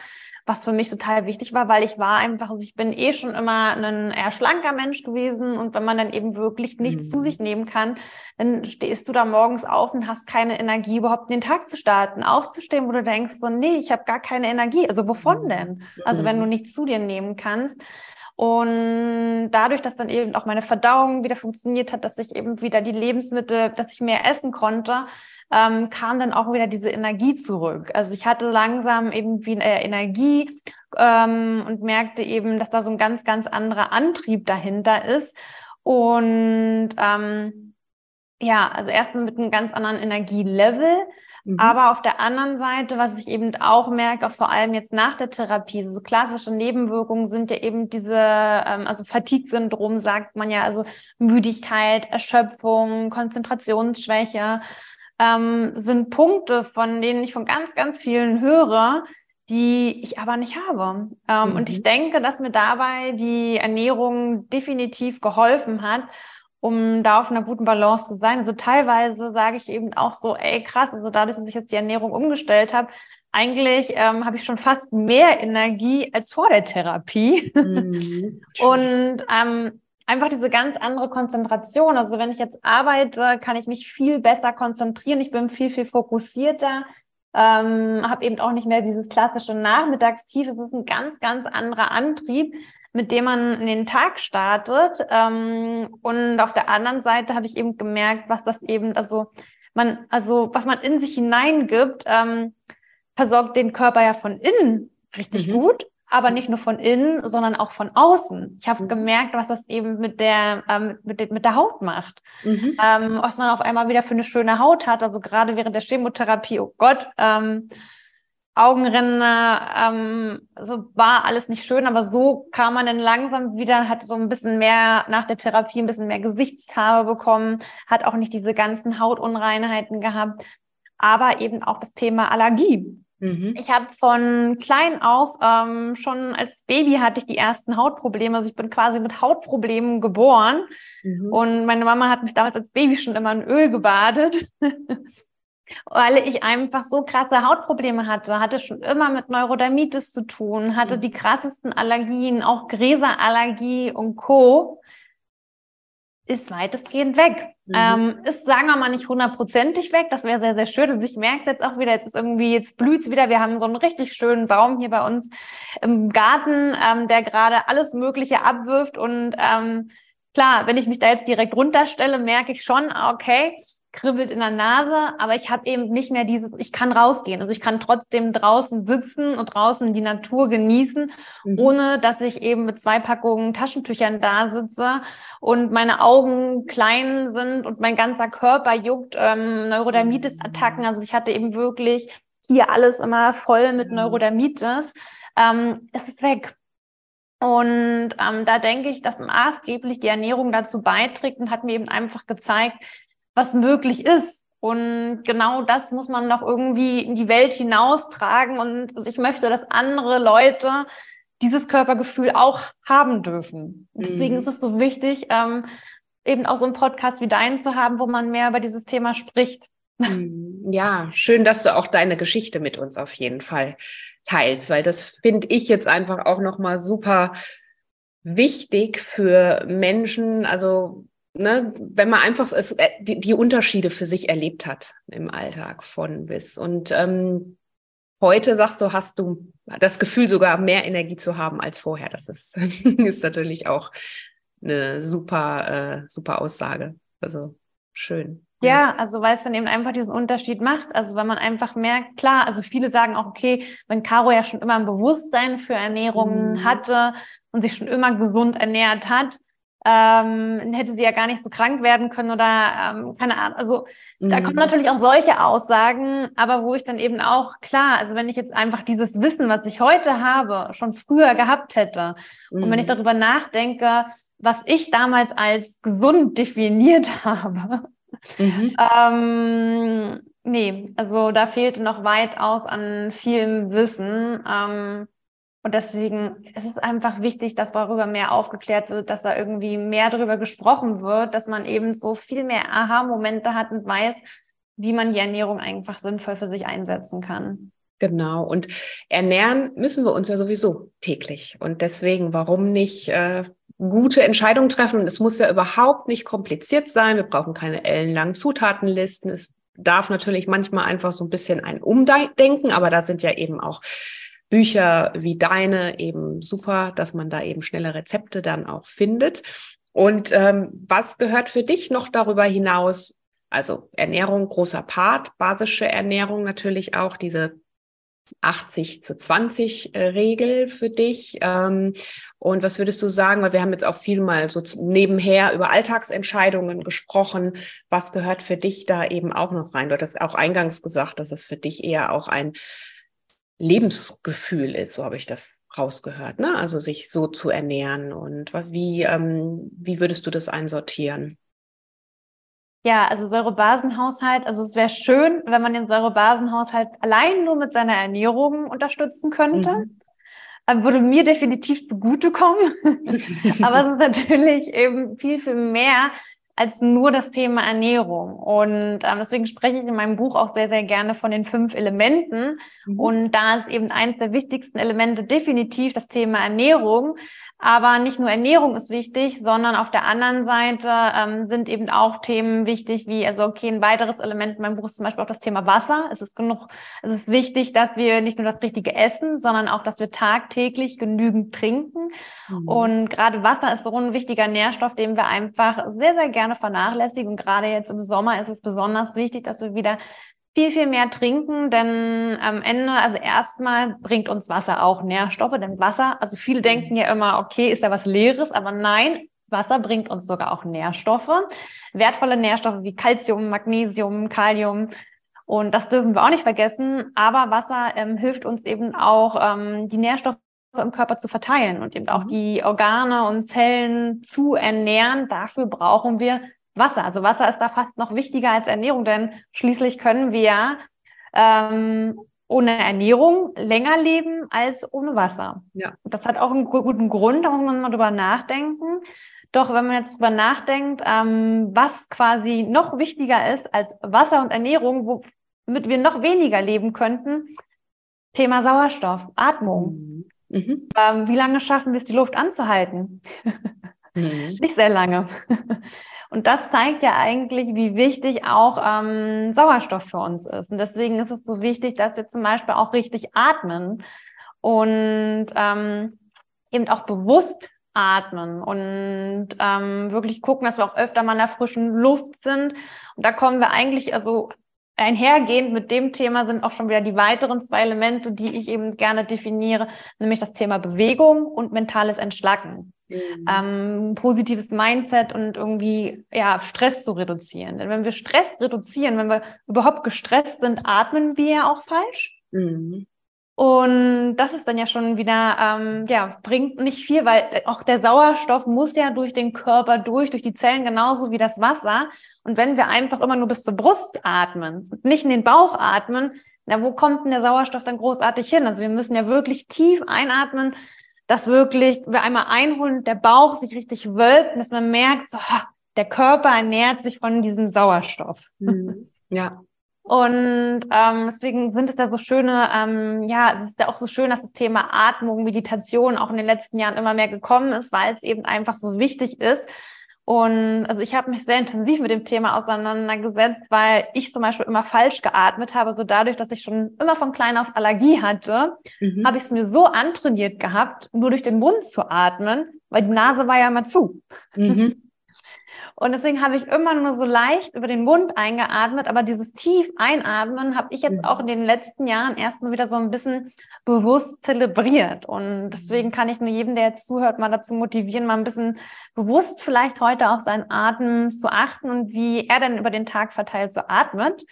was für mich total wichtig war, weil ich war einfach, also ich bin eh schon immer ein eher schlanker Mensch gewesen und wenn man dann eben wirklich nichts mhm. zu sich nehmen kann, dann stehst du da morgens auf und hast keine Energie, überhaupt den Tag zu starten, aufzustehen, wo du denkst, so, nee, ich habe gar keine Energie. Also wovon mhm. denn? Also wenn du mhm. nichts zu dir nehmen kannst. Und dadurch, dass dann eben auch meine Verdauung wieder funktioniert hat, dass ich eben wieder die Lebensmittel, dass ich mehr essen konnte, ähm, kam dann auch wieder diese Energie zurück. Also ich hatte langsam eben wie äh, Energie ähm, und merkte eben, dass da so ein ganz, ganz anderer Antrieb dahinter ist. Und ähm, ja, also erstmal mit einem ganz anderen Energielevel. Mhm. Aber auf der anderen Seite, was ich eben auch merke, auch vor allem jetzt nach der Therapie, so klassische Nebenwirkungen sind ja eben diese, ähm, also Fatigue-Syndrom sagt man ja, also Müdigkeit, Erschöpfung, Konzentrationsschwäche ähm, sind Punkte, von denen ich von ganz, ganz vielen höre, die ich aber nicht habe. Ähm, mhm. Und ich mhm. denke, dass mir dabei die Ernährung definitiv geholfen hat, um da auf einer guten Balance zu sein. Also teilweise sage ich eben auch so, ey krass, also dadurch, dass ich jetzt die Ernährung umgestellt habe, eigentlich ähm, habe ich schon fast mehr Energie als vor der Therapie. Mhm. Und ähm, einfach diese ganz andere Konzentration. Also wenn ich jetzt arbeite, kann ich mich viel besser konzentrieren. Ich bin viel, viel fokussierter. Ähm, habe eben auch nicht mehr dieses klassische Nachmittagstief. Es ist ein ganz, ganz anderer Antrieb, mit dem man in den Tag startet. Ähm, und auf der anderen Seite habe ich eben gemerkt, was das eben, also man, also was man in sich hineingibt, ähm, versorgt den Körper ja von innen richtig mhm. gut aber nicht nur von innen, sondern auch von außen. Ich habe mhm. gemerkt, was das eben mit der, ähm, mit, mit der Haut macht. Mhm. Ähm, was man auf einmal wieder für eine schöne Haut hat. Also gerade während der Chemotherapie, oh Gott, ähm, Augenränder, ähm, so war alles nicht schön, aber so kam man dann langsam wieder, hat so ein bisschen mehr nach der Therapie ein bisschen mehr Gesichtshaare bekommen, hat auch nicht diese ganzen Hautunreinheiten gehabt, aber eben auch das Thema Allergie. Mhm. Ich habe von klein auf, ähm, schon als Baby hatte ich die ersten Hautprobleme. Also ich bin quasi mit Hautproblemen geboren. Mhm. Und meine Mama hat mich damals als Baby schon immer in Öl gebadet. weil ich einfach so krasse Hautprobleme hatte, hatte schon immer mit Neurodermitis zu tun, hatte mhm. die krassesten Allergien, auch Gräserallergie und Co ist weitestgehend weg. Mhm. Ähm, ist, sagen wir mal, nicht hundertprozentig weg. Das wäre sehr, sehr schön. Und ich merke es jetzt auch wieder, jetzt ist irgendwie, jetzt blüht's wieder. Wir haben so einen richtig schönen Baum hier bei uns im Garten, ähm, der gerade alles Mögliche abwirft. Und ähm, klar, wenn ich mich da jetzt direkt runterstelle, merke ich schon, okay, kribbelt in der Nase, aber ich habe eben nicht mehr dieses, ich kann rausgehen. Also ich kann trotzdem draußen sitzen und draußen die Natur genießen, mhm. ohne dass ich eben mit zwei Packungen Taschentüchern da sitze und meine Augen klein sind und mein ganzer Körper juckt, ähm, Neurodermitis-Attacken. Also ich hatte eben wirklich hier alles immer voll mit mhm. Neurodermitis. Ähm, es ist weg. Und ähm, da denke ich, dass maßgeblich die Ernährung dazu beiträgt und hat mir eben einfach gezeigt, was möglich ist. Und genau das muss man noch irgendwie in die Welt hinaustragen. Und ich möchte, dass andere Leute dieses Körpergefühl auch haben dürfen. Deswegen mhm. ist es so wichtig, ähm, eben auch so einen Podcast wie deinen zu haben, wo man mehr über dieses Thema spricht. Mhm. Ja, schön, dass du auch deine Geschichte mit uns auf jeden Fall teilst, weil das finde ich jetzt einfach auch nochmal super wichtig für Menschen, also ne, wenn man einfach es, äh, die, die, Unterschiede für sich erlebt hat im Alltag von bis. Und ähm, heute sagst du, hast du das Gefühl, sogar mehr Energie zu haben als vorher. Das ist, ist natürlich auch eine super, äh, super Aussage. Also schön. Ja, also weil es dann eben einfach diesen Unterschied macht. Also weil man einfach merkt, klar, also viele sagen auch, okay, wenn Caro ja schon immer ein Bewusstsein für Ernährung mhm. hatte und sich schon immer gesund ernährt hat, ähm, hätte sie ja gar nicht so krank werden können oder ähm, keine Ahnung. Also mhm. da kommen mhm. natürlich auch solche Aussagen, aber wo ich dann eben auch, klar, also wenn ich jetzt einfach dieses Wissen, was ich heute habe, schon früher gehabt hätte mhm. und wenn ich mhm. darüber nachdenke, was ich damals als gesund definiert habe, Mhm. Ähm, nee, also da fehlte noch weitaus an vielem Wissen. Ähm, und deswegen ist es einfach wichtig, dass darüber mehr aufgeklärt wird, dass da irgendwie mehr darüber gesprochen wird, dass man eben so viel mehr Aha-Momente hat und weiß, wie man die Ernährung einfach sinnvoll für sich einsetzen kann. Genau. Und ernähren müssen wir uns ja sowieso täglich. Und deswegen, warum nicht äh, gute Entscheidungen treffen. Und es muss ja überhaupt nicht kompliziert sein. Wir brauchen keine ellenlangen Zutatenlisten. Es darf natürlich manchmal einfach so ein bisschen ein Umdenken, aber da sind ja eben auch Bücher wie deine eben super, dass man da eben schnelle Rezepte dann auch findet. Und ähm, was gehört für dich noch darüber hinaus? Also Ernährung, großer Part, basische Ernährung natürlich auch, diese 80 zu 20 äh, Regel für dich? Ähm, und was würdest du sagen, weil wir haben jetzt auch viel mal so nebenher über Alltagsentscheidungen gesprochen. Was gehört für dich da eben auch noch rein? Du hattest auch eingangs gesagt, dass es für dich eher auch ein Lebensgefühl ist, so habe ich das rausgehört, ne? Also sich so zu ernähren und wie, ähm, wie würdest du das einsortieren? Ja, also Säurebasenhaushalt, also es wäre schön, wenn man den Säurebasenhaushalt allein nur mit seiner Ernährung unterstützen könnte. Mhm. Ähm, würde mir definitiv zugutekommen. Aber es ist natürlich eben viel, viel mehr als nur das Thema Ernährung. Und ähm, deswegen spreche ich in meinem Buch auch sehr, sehr gerne von den fünf Elementen. Mhm. Und da ist eben eines der wichtigsten Elemente definitiv das Thema Ernährung. Aber nicht nur Ernährung ist wichtig, sondern auf der anderen Seite ähm, sind eben auch Themen wichtig, wie, also okay, ein weiteres Element in meinem Buch ist zum Beispiel auch das Thema Wasser. Es ist genug, es ist wichtig, dass wir nicht nur das Richtige essen, sondern auch, dass wir tagtäglich genügend trinken. Mhm. Und gerade Wasser ist so ein wichtiger Nährstoff, den wir einfach sehr, sehr gerne vernachlässigen. Und gerade jetzt im Sommer ist es besonders wichtig, dass wir wieder viel, viel mehr trinken, denn am Ende, also erstmal bringt uns Wasser auch Nährstoffe, denn Wasser, also viele denken ja immer, okay, ist da was Leeres, aber nein, Wasser bringt uns sogar auch Nährstoffe, wertvolle Nährstoffe wie Calcium, Magnesium, Kalium. Und das dürfen wir auch nicht vergessen. Aber Wasser ähm, hilft uns eben auch, ähm, die Nährstoffe im Körper zu verteilen und eben auch mhm. die Organe und Zellen zu ernähren. Dafür brauchen wir Wasser. Also Wasser ist da fast noch wichtiger als Ernährung, denn schließlich können wir ähm, ohne Ernährung länger leben als ohne Wasser. Ja. Das hat auch einen guten Grund, da muss man mal drüber nachdenken. Doch wenn man jetzt drüber nachdenkt, ähm, was quasi noch wichtiger ist als Wasser und Ernährung, womit wir noch weniger leben könnten, Thema Sauerstoff, Atmung. Mhm. Mhm. Ähm, wie lange schaffen wir es, die Luft anzuhalten? Mhm. Nicht sehr lange. Und das zeigt ja eigentlich, wie wichtig auch ähm, Sauerstoff für uns ist. Und deswegen ist es so wichtig, dass wir zum Beispiel auch richtig atmen und ähm, eben auch bewusst atmen und ähm, wirklich gucken, dass wir auch öfter mal in der frischen Luft sind. Und da kommen wir eigentlich, also einhergehend mit dem Thema sind auch schon wieder die weiteren zwei Elemente, die ich eben gerne definiere, nämlich das Thema Bewegung und mentales Entschlacken mhm. ähm, positives Mindset und irgendwie ja Stress zu reduzieren. Denn wenn wir Stress reduzieren, wenn wir überhaupt gestresst sind, atmen wir ja auch falsch. Mhm. Und das ist dann ja schon wieder, ähm, ja, bringt nicht viel, weil auch der Sauerstoff muss ja durch den Körper durch, durch die Zellen genauso wie das Wasser. Und wenn wir einfach immer nur bis zur Brust atmen und nicht in den Bauch atmen, na, wo kommt denn der Sauerstoff dann großartig hin? Also wir müssen ja wirklich tief einatmen, dass wirklich wir einmal einholen, der Bauch sich richtig wölbt, dass man merkt, so, der Körper ernährt sich von diesem Sauerstoff. Mhm. Ja. Und ähm, deswegen sind es da so schöne, ähm, ja, es ist ja auch so schön, dass das Thema Atmung, Meditation auch in den letzten Jahren immer mehr gekommen ist, weil es eben einfach so wichtig ist. Und also ich habe mich sehr intensiv mit dem Thema auseinandergesetzt, weil ich zum Beispiel immer falsch geatmet habe. So dadurch, dass ich schon immer von klein auf Allergie hatte, mhm. habe ich es mir so antrainiert gehabt, nur durch den Mund zu atmen, weil die Nase war ja immer zu. Mhm. Und deswegen habe ich immer nur so leicht über den Mund eingeatmet, aber dieses tief einatmen habe ich jetzt auch in den letzten Jahren erstmal wieder so ein bisschen bewusst zelebriert. Und deswegen kann ich nur jedem, der jetzt zuhört, mal dazu motivieren, mal ein bisschen bewusst vielleicht heute auf seinen Atem zu achten und wie er denn über den Tag verteilt so atmet.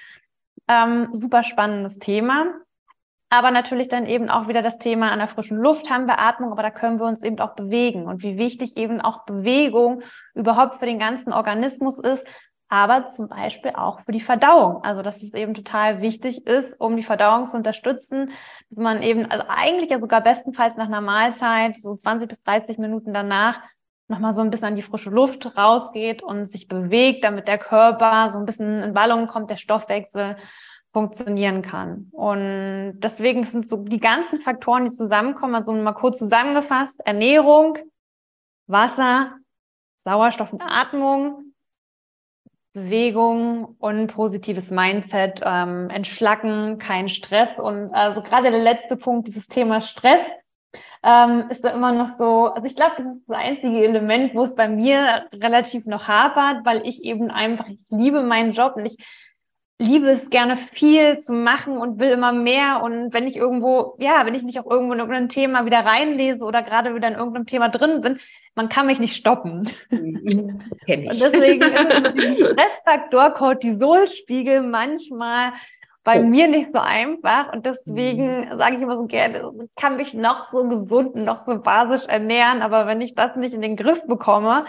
Ähm, super spannendes Thema. Aber natürlich dann eben auch wieder das Thema an der frischen Luft haben wir Atmung, aber da können wir uns eben auch bewegen und wie wichtig eben auch Bewegung überhaupt für den ganzen Organismus ist, aber zum Beispiel auch für die Verdauung. Also dass es eben total wichtig ist, um die Verdauung zu unterstützen, dass man eben, also eigentlich ja sogar bestenfalls nach einer Mahlzeit, so 20 bis 30 Minuten danach, nochmal so ein bisschen an die frische Luft rausgeht und sich bewegt, damit der Körper so ein bisschen in Wallung kommt, der Stoffwechsel funktionieren kann. Und deswegen sind so die ganzen Faktoren, die zusammenkommen, also mal kurz zusammengefasst, Ernährung, Wasser, Sauerstoff und Atmung, Bewegung und positives Mindset, ähm, entschlacken, kein Stress. Und also gerade der letzte Punkt, dieses Thema Stress, ähm, ist da immer noch so, also ich glaube, das ist das einzige Element, wo es bei mir relativ noch hapert, weil ich eben einfach, ich liebe meinen Job und ich liebe es gerne viel zu machen und will immer mehr. Und wenn ich irgendwo, ja, wenn ich mich auch irgendwo in irgendein Thema wieder reinlese oder gerade wieder in irgendeinem Thema drin bin, man kann mich nicht stoppen. Kenn ich. Und deswegen ist mit dem Stressfaktor Cortisolspiegel manchmal bei oh. mir nicht so einfach. Und deswegen mhm. sage ich immer so gerne, kann mich noch so gesund und noch so basisch ernähren. Aber wenn ich das nicht in den Griff bekomme,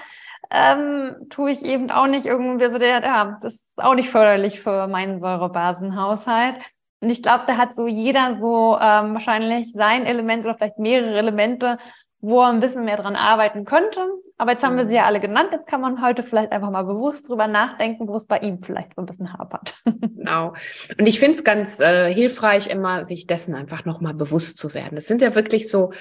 ähm, tue ich eben auch nicht irgendwie so der, ja, das ist auch nicht förderlich für meinen Säurebasenhaushalt. Und ich glaube, da hat so jeder so ähm, wahrscheinlich sein Element oder vielleicht mehrere Elemente, wo er ein bisschen mehr dran arbeiten könnte. Aber jetzt haben wir sie ja alle genannt. Jetzt kann man heute vielleicht einfach mal bewusst drüber nachdenken, wo es bei ihm vielleicht so ein bisschen hapert. Genau. Und ich finde es ganz äh, hilfreich, immer sich dessen einfach nochmal bewusst zu werden. Das sind ja wirklich so,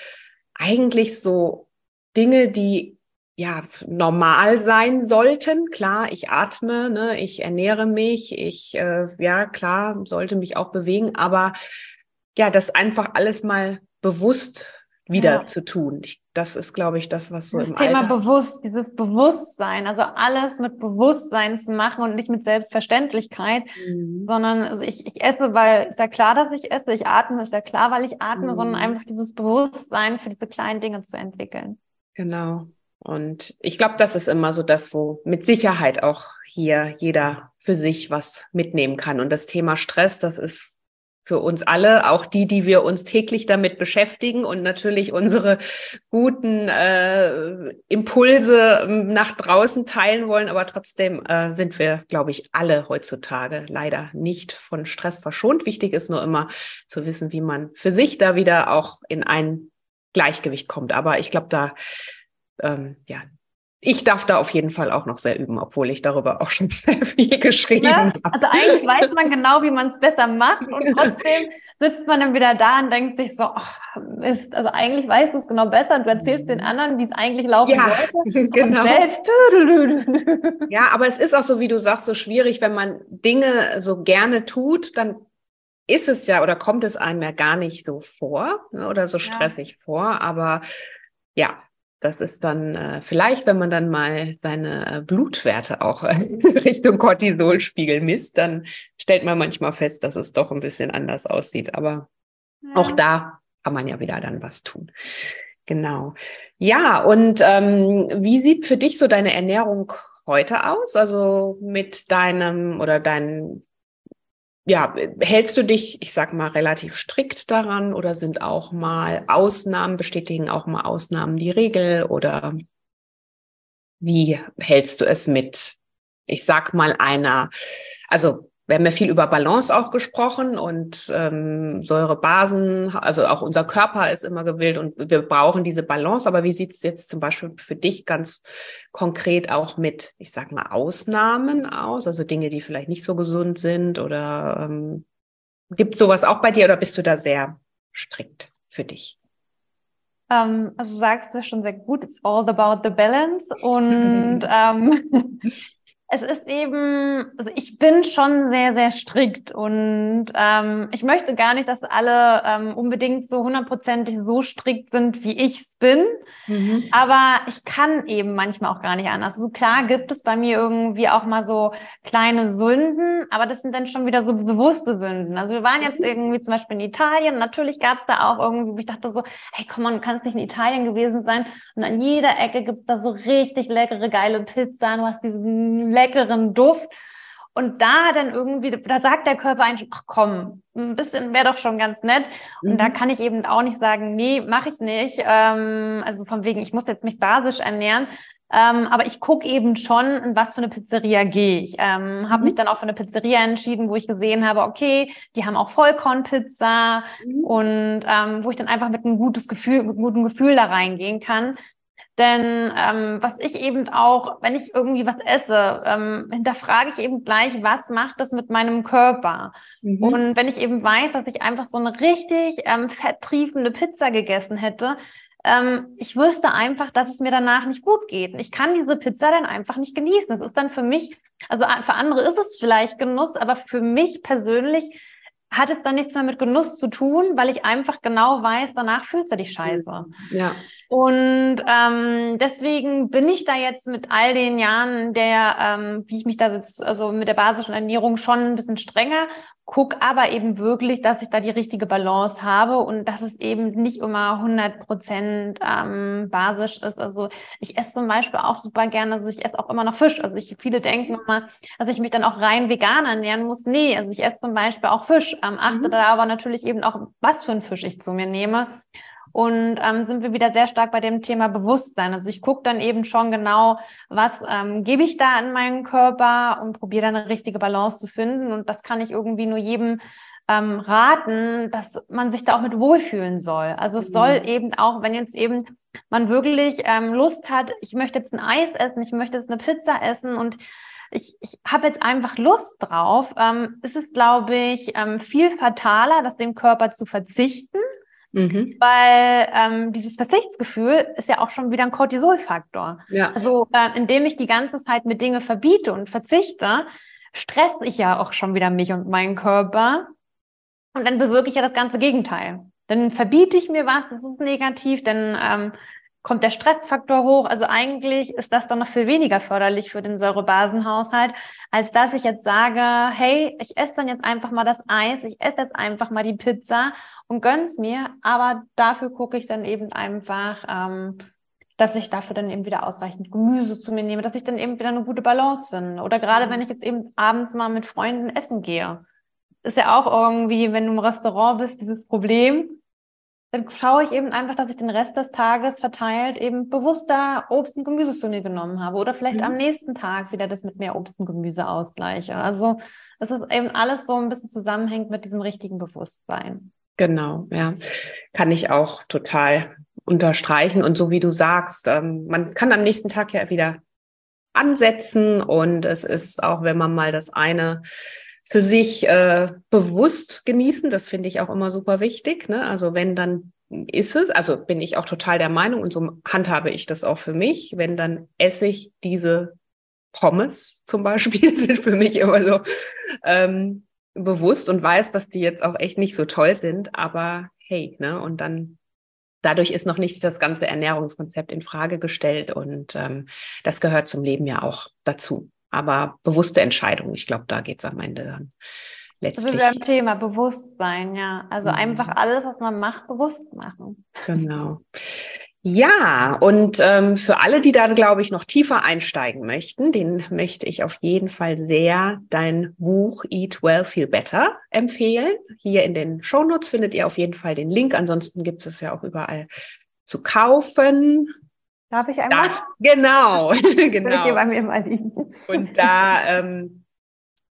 eigentlich so Dinge, die ja normal sein sollten. Klar, ich atme, ne, ich ernähre mich, ich äh, ja klar sollte mich auch bewegen, aber ja, das einfach alles mal bewusst wieder ja. zu tun. Ich, das ist, glaube ich, das, was so das im Thema Alltag bewusst, dieses Bewusstsein, also alles mit Bewusstsein zu machen und nicht mit Selbstverständlichkeit, mhm. sondern also ich, ich esse, weil ist ja klar, dass ich esse, ich atme, ist ja klar, weil ich atme, mhm. sondern einfach dieses Bewusstsein für diese kleinen Dinge zu entwickeln. Genau. Und ich glaube, das ist immer so das, wo mit Sicherheit auch hier jeder für sich was mitnehmen kann. Und das Thema Stress, das ist für uns alle, auch die, die wir uns täglich damit beschäftigen und natürlich unsere guten äh, Impulse ähm, nach draußen teilen wollen. Aber trotzdem äh, sind wir, glaube ich, alle heutzutage leider nicht von Stress verschont. Wichtig ist nur immer zu wissen, wie man für sich da wieder auch in ein Gleichgewicht kommt. Aber ich glaube, da ähm, ja, ich darf da auf jeden Fall auch noch sehr üben, obwohl ich darüber auch schon viel geschrieben ja, habe. Also eigentlich weiß man genau, wie man es besser macht und trotzdem sitzt man dann wieder da und denkt sich so, ach, Mist, also eigentlich weißt du es genau besser und du erzählst den anderen, wie es eigentlich laufen ja, sollte. Genau. Selbst, ja, aber es ist auch so, wie du sagst, so schwierig, wenn man Dinge so gerne tut, dann ist es ja oder kommt es einem ja gar nicht so vor ne, oder so stressig ja. vor. Aber ja, das ist dann äh, vielleicht, wenn man dann mal seine Blutwerte auch Richtung Cortisolspiegel misst, dann stellt man manchmal fest, dass es doch ein bisschen anders aussieht. Aber ja. auch da kann man ja wieder dann was tun. Genau. Ja, und ähm, wie sieht für dich so deine Ernährung heute aus? Also mit deinem oder deinen ja, hältst du dich, ich sag mal, relativ strikt daran oder sind auch mal Ausnahmen, bestätigen auch mal Ausnahmen die Regel oder wie hältst du es mit, ich sag mal, einer, also wir haben ja viel über Balance auch gesprochen und ähm, Säurebasen, also auch unser Körper ist immer gewillt und wir brauchen diese Balance. Aber wie sieht es jetzt zum Beispiel für dich ganz konkret auch mit, ich sag mal, Ausnahmen aus? Also Dinge, die vielleicht nicht so gesund sind oder ähm, gibt es sowas auch bei dir oder bist du da sehr strikt für dich? Ähm, also du sagst du schon sehr gut, it's all about the balance. Und ähm, es ist eben, also ich bin schon sehr, sehr strikt und ähm, ich möchte gar nicht, dass alle ähm, unbedingt so hundertprozentig so strikt sind, wie ich es bin. Mhm. Aber ich kann eben manchmal auch gar nicht anders. Also klar gibt es bei mir irgendwie auch mal so kleine Sünden, aber das sind dann schon wieder so bewusste Sünden. Also wir waren jetzt mhm. irgendwie zum Beispiel in Italien. Natürlich gab es da auch irgendwie, ich dachte so, hey, komm man, kann es nicht in Italien gewesen sein? Und an jeder Ecke gibt es da so richtig leckere, geile Pizza. Du hast diesen leckeren Duft. Und da dann irgendwie, da sagt der Körper eigentlich, ach komm, ein bisschen wäre doch schon ganz nett. Und mhm. da kann ich eben auch nicht sagen, nee, mache ich nicht. Ähm, also von wegen, ich muss jetzt mich basisch ernähren. Ähm, aber ich gucke eben schon, in was für eine Pizzeria gehe ich. Ähm, habe mhm. mich dann auch für eine Pizzeria entschieden, wo ich gesehen habe, okay, die haben auch Vollkornpizza mhm. und ähm, wo ich dann einfach mit einem gutes Gefühl, mit gutem Gefühl da reingehen kann. Denn ähm, was ich eben auch, wenn ich irgendwie was esse, ähm, hinterfrage ich eben gleich, was macht das mit meinem Körper? Mhm. Und wenn ich eben weiß, dass ich einfach so eine richtig ähm, fetttriefende Pizza gegessen hätte, ähm, ich wüsste einfach, dass es mir danach nicht gut geht. Ich kann diese Pizza dann einfach nicht genießen. Das ist dann für mich, also für andere ist es vielleicht Genuss, aber für mich persönlich hat es dann nichts mehr mit Genuss zu tun, weil ich einfach genau weiß, danach fühlst du dich scheiße. Ja. Und ähm, deswegen bin ich da jetzt mit all den Jahren der, ähm, wie ich mich da so, also mit der basischen Ernährung schon ein bisschen strenger, guck aber eben wirklich, dass ich da die richtige Balance habe und dass es eben nicht immer 100 Prozent ähm, basisch ist. Also ich esse zum Beispiel auch super gerne, also ich esse auch immer noch Fisch. Also ich, viele denken immer, dass ich mich dann auch rein vegan ernähren muss. Nee, also ich esse zum Beispiel auch Fisch, ähm, achte mhm. da aber natürlich eben auch, was für ein Fisch ich zu mir nehme. Und ähm, sind wir wieder sehr stark bei dem Thema Bewusstsein. Also ich gucke dann eben schon genau, was ähm, gebe ich da in meinen Körper und probiere dann eine richtige Balance zu finden. Und das kann ich irgendwie nur jedem ähm, raten, dass man sich da auch mit wohlfühlen soll. Also es soll mhm. eben auch, wenn jetzt eben man wirklich ähm, Lust hat, ich möchte jetzt ein Eis essen, ich möchte jetzt eine Pizza essen und ich, ich habe jetzt einfach Lust drauf, ähm, ist es, glaube ich, ähm, viel fataler, das dem Körper zu verzichten, Mhm. Weil ähm, dieses Versichtsgefühl ist ja auch schon wieder ein Cortisolfaktor. Ja. Also äh, indem ich die ganze Zeit mit Dinge verbiete und verzichte, stresse ich ja auch schon wieder mich und meinen Körper. Und dann bewirke ich ja das ganze Gegenteil. Dann verbiete ich mir was, das ist negativ, dann ähm, kommt der Stressfaktor hoch. Also eigentlich ist das dann noch viel weniger förderlich für den Säurebasenhaushalt, als dass ich jetzt sage, hey, ich esse dann jetzt einfach mal das Eis, ich esse jetzt einfach mal die Pizza und gönn's mir, aber dafür gucke ich dann eben einfach, ähm, dass ich dafür dann eben wieder ausreichend Gemüse zu mir nehme, dass ich dann eben wieder eine gute Balance finde. Oder gerade wenn ich jetzt eben abends mal mit Freunden essen gehe. Ist ja auch irgendwie, wenn du im Restaurant bist, dieses Problem, dann schaue ich eben einfach, dass ich den Rest des Tages verteilt eben bewusster Obst und Gemüse zu mir genommen habe oder vielleicht mhm. am nächsten Tag wieder das mit mehr Obst und Gemüse ausgleiche. Also es eben alles so ein bisschen zusammenhängt mit diesem richtigen Bewusstsein. Genau, ja, kann ich auch total unterstreichen. Und so wie du sagst, ähm, man kann am nächsten Tag ja wieder ansetzen und es ist auch, wenn man mal das eine für sich äh, bewusst genießen. Das finde ich auch immer super wichtig. Ne? Also wenn dann ist es, also bin ich auch total der Meinung und so handhabe ich das auch für mich, wenn dann esse ich diese Pommes zum Beispiel, sind für mich immer so ähm, bewusst und weiß, dass die jetzt auch echt nicht so toll sind, aber hey, ne, und dann dadurch ist noch nicht das ganze Ernährungskonzept in Frage gestellt und ähm, das gehört zum Leben ja auch dazu aber bewusste Entscheidungen. Ich glaube, da geht es am Ende dann letztlich. Das ist ein Thema Bewusstsein, ja. Also mhm. einfach alles, was man macht, bewusst machen. Genau. Ja, und ähm, für alle, die da, glaube ich, noch tiefer einsteigen möchten, den möchte ich auf jeden Fall sehr dein Buch Eat Well, Feel Better empfehlen. Hier in den Shownotes findet ihr auf jeden Fall den Link. Ansonsten gibt es ja auch überall zu kaufen. Darf ich einmal? Da, genau, genau. hier bei mir mal liegen. Und da, ähm,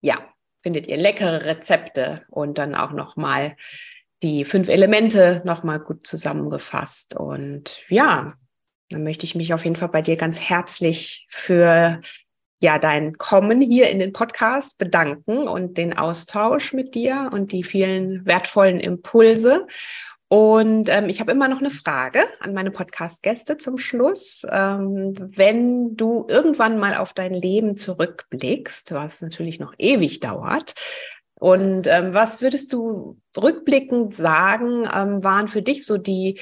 ja, findet ihr leckere Rezepte und dann auch noch mal die fünf Elemente nochmal gut zusammengefasst. Und ja, dann möchte ich mich auf jeden Fall bei dir ganz herzlich für ja dein Kommen hier in den Podcast bedanken und den Austausch mit dir und die vielen wertvollen Impulse. Und ähm, ich habe immer noch eine Frage an meine Podcast-Gäste zum Schluss. Ähm, wenn du irgendwann mal auf dein Leben zurückblickst, was natürlich noch ewig dauert, und ähm, was würdest du rückblickend sagen, ähm, waren für dich so die,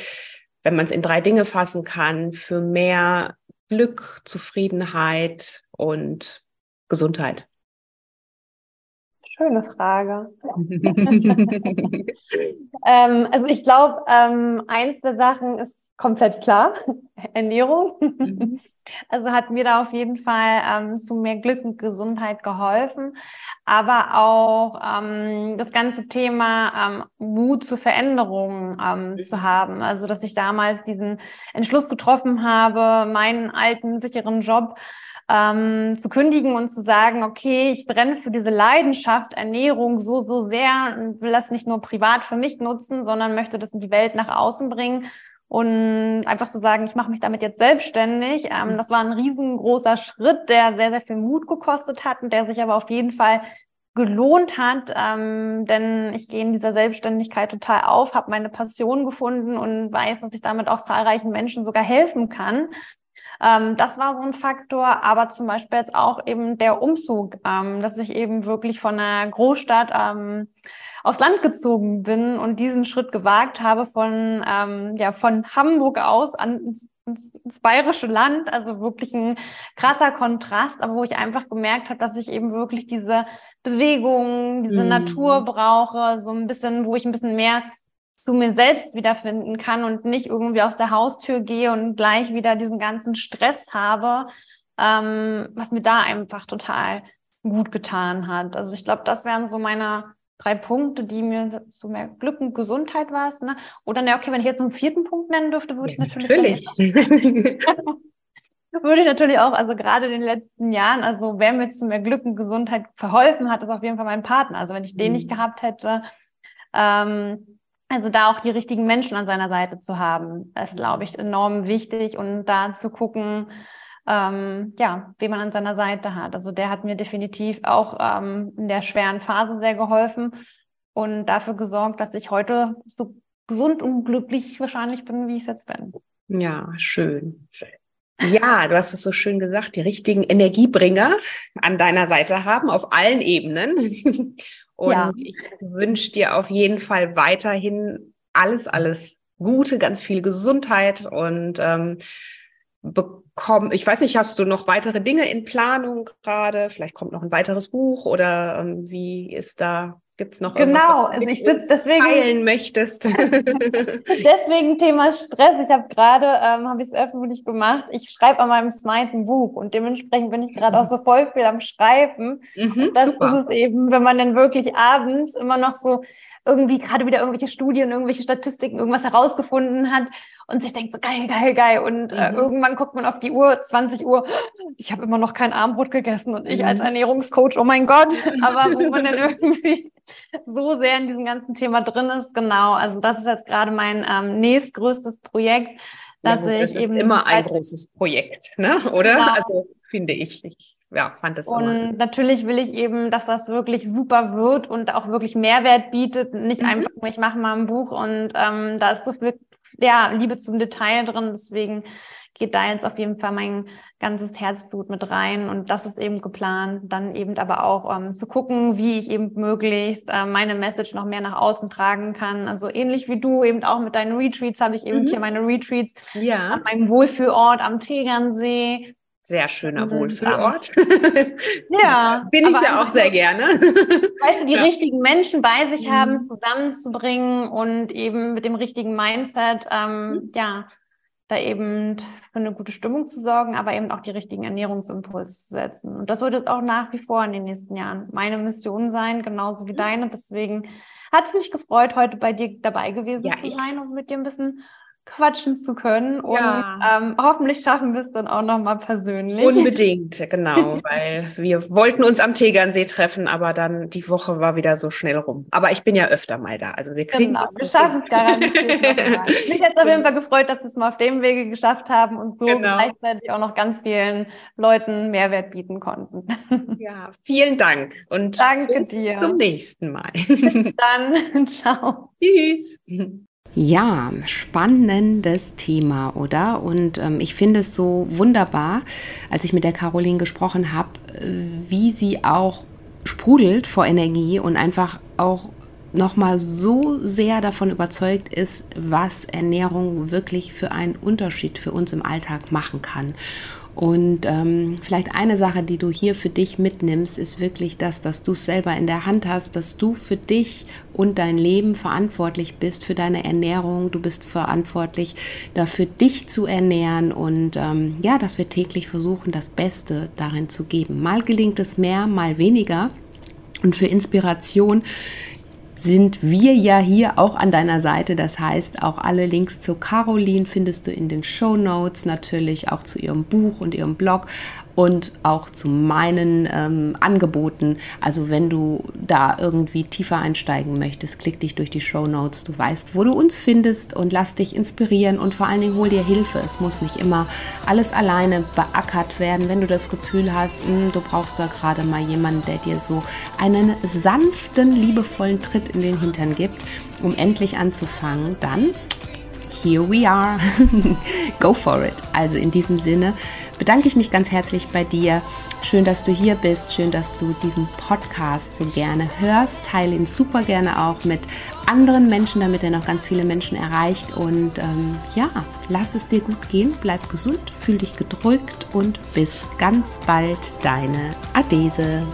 wenn man es in drei Dinge fassen kann, für mehr Glück, Zufriedenheit und Gesundheit? Schöne Frage. ähm, also ich glaube, ähm, eins der Sachen ist komplett klar. Ernährung. Mhm. Also hat mir da auf jeden Fall ähm, zu mehr Glück und Gesundheit geholfen. Aber auch ähm, das ganze Thema ähm, Mut zur Veränderung ähm, zu haben. Also dass ich damals diesen Entschluss getroffen habe, meinen alten sicheren Job ähm, zu kündigen und zu sagen, okay, ich brenne für diese Leidenschaft Ernährung so, so sehr und will das nicht nur privat für mich nutzen, sondern möchte das in die Welt nach außen bringen und einfach zu sagen, ich mache mich damit jetzt selbstständig, ähm, das war ein riesengroßer Schritt, der sehr, sehr viel Mut gekostet hat und der sich aber auf jeden Fall gelohnt hat, ähm, denn ich gehe in dieser Selbstständigkeit total auf, habe meine Passion gefunden und weiß, dass ich damit auch zahlreichen Menschen sogar helfen kann. Ähm, das war so ein Faktor, aber zum Beispiel jetzt auch eben der Umzug, ähm, dass ich eben wirklich von einer Großstadt ähm, aufs Land gezogen bin und diesen Schritt gewagt habe von, ähm, ja, von Hamburg aus an, ins, bayerische Land. Also wirklich ein krasser Kontrast, aber wo ich einfach gemerkt habe, dass ich eben wirklich diese Bewegung, diese mhm. Natur brauche, so ein bisschen, wo ich ein bisschen mehr zu mir selbst wiederfinden kann und nicht irgendwie aus der Haustür gehe und gleich wieder diesen ganzen Stress habe, ähm, was mir da einfach total gut getan hat. Also ich glaube, das wären so meine drei Punkte, die mir zu mehr Glück und Gesundheit war. Ne? Oder ne, okay, wenn ich jetzt einen vierten Punkt nennen dürfte, würde ich natürlich. Natürlich. würde ich natürlich auch, also gerade in den letzten Jahren, also wer mir zu mehr Glück und Gesundheit verholfen hat, ist auf jeden Fall mein Partner. Also wenn ich den mhm. nicht gehabt hätte, ähm, also da auch die richtigen Menschen an seiner Seite zu haben, ist, glaube ich, enorm wichtig und da zu gucken, ähm, ja, wen man an seiner Seite hat. Also der hat mir definitiv auch ähm, in der schweren Phase sehr geholfen und dafür gesorgt, dass ich heute so gesund und glücklich wahrscheinlich bin, wie ich es jetzt bin. Ja, schön. Ja, du hast es so schön gesagt, die richtigen Energiebringer an deiner Seite haben, auf allen Ebenen. Und ja. ich wünsche dir auf jeden Fall weiterhin alles, alles Gute, ganz viel Gesundheit und ähm, bekommen, ich weiß nicht, hast du noch weitere Dinge in Planung gerade? Vielleicht kommt noch ein weiteres Buch oder ähm, wie ist da, gibt es noch genau, irgendwas, was du also ich sitz, deswegen, teilen möchtest? deswegen Thema Stress. Ich habe gerade, ähm, habe ich es öffentlich gemacht, ich schreibe an meinem zweiten Buch und dementsprechend bin ich gerade auch so voll viel am Schreiben. Mhm, das super. ist es eben, wenn man dann wirklich abends immer noch so irgendwie gerade wieder irgendwelche Studien, irgendwelche Statistiken, irgendwas herausgefunden hat und sich denkt so geil, geil, geil. Und äh, mhm. äh, irgendwann guckt man auf die Uhr, 20 Uhr, ich habe immer noch kein Armbrot gegessen und ich mhm. als Ernährungscoach, oh mein Gott. Aber wo man dann irgendwie so sehr in diesem ganzen Thema drin ist, genau. Also das ist jetzt gerade mein ähm, nächstgrößtes Projekt, dass ja, ich das eben. Ist immer ein großes Projekt, ne? Oder? Genau. Also finde ich. ich ja, fand das Und immer natürlich will ich eben, dass das wirklich super wird und auch wirklich Mehrwert bietet. Nicht mhm. einfach nur, ich mache mal ein Buch und ähm, da ist so viel ja, Liebe zum Detail drin. Deswegen geht da jetzt auf jeden Fall mein ganzes Herzblut mit rein. Und das ist eben geplant. Dann eben aber auch ähm, zu gucken, wie ich eben möglichst äh, meine Message noch mehr nach außen tragen kann. Also ähnlich wie du eben auch mit deinen Retreats habe ich eben mhm. hier meine Retreats ja. an meinem Wohlfühlort am Tegernsee sehr schöner Wohlfühlort. ja. Bin ich ja auch sehr gerne. Weißt du, die ja. richtigen Menschen bei sich haben, mhm. zusammenzubringen und eben mit dem richtigen Mindset, ähm, mhm. ja, da eben für eine gute Stimmung zu sorgen, aber eben auch die richtigen Ernährungsimpulse zu setzen. Und das wird jetzt auch nach wie vor in den nächsten Jahren meine Mission sein, genauso wie mhm. deine. Deswegen hat es mich gefreut, heute bei dir dabei gewesen ja, zu sein und mit dir ein bisschen quatschen zu können. Und ja. ähm, hoffentlich schaffen wir es dann auch nochmal persönlich. Unbedingt, genau, weil wir wollten uns am Tegernsee treffen, aber dann die Woche war wieder so schnell rum. Aber ich bin ja öfter mal da. Also wir kriegen genau, wir schaffen es garantiert. Mich hat auf jeden Fall gefreut, dass wir es mal auf dem Wege geschafft haben und so genau. gleichzeitig auch noch ganz vielen Leuten Mehrwert bieten konnten. Ja, vielen Dank und Danke bis dir. zum nächsten Mal. Bis dann. Ciao. Tschüss. Ja, spannendes Thema, oder? Und ähm, ich finde es so wunderbar, als ich mit der Caroline gesprochen habe, wie sie auch sprudelt vor Energie und einfach auch nochmal so sehr davon überzeugt ist, was Ernährung wirklich für einen Unterschied für uns im Alltag machen kann. Und ähm, vielleicht eine Sache, die du hier für dich mitnimmst, ist wirklich das, dass du es selber in der Hand hast, dass du für dich und dein Leben verantwortlich bist, für deine Ernährung. Du bist verantwortlich dafür, dich zu ernähren und ähm, ja, dass wir täglich versuchen, das Beste darin zu geben. Mal gelingt es mehr, mal weniger. Und für Inspiration sind wir ja hier auch an deiner Seite. Das heißt, auch alle Links zu Caroline findest du in den Show Notes, natürlich auch zu ihrem Buch und ihrem Blog und auch zu meinen ähm, Angeboten. Also wenn du da irgendwie tiefer einsteigen möchtest, klick dich durch die Show Notes. Du weißt, wo du uns findest und lass dich inspirieren und vor allen Dingen hol dir Hilfe. Es muss nicht immer alles alleine beackert werden. Wenn du das Gefühl hast, mh, hm, du brauchst da gerade mal jemanden, der dir so einen sanften, liebevollen Tritt in den Hintern gibt, um endlich anzufangen, dann here we are. Go for it. Also in diesem Sinne bedanke ich mich ganz herzlich bei dir. Schön, dass du hier bist. Schön, dass du diesen Podcast so gerne hörst. Teile ihn super gerne auch mit anderen Menschen, damit er noch ganz viele Menschen erreicht. Und ähm, ja, lass es dir gut gehen. Bleib gesund, fühl dich gedrückt und bis ganz bald. Deine Adese.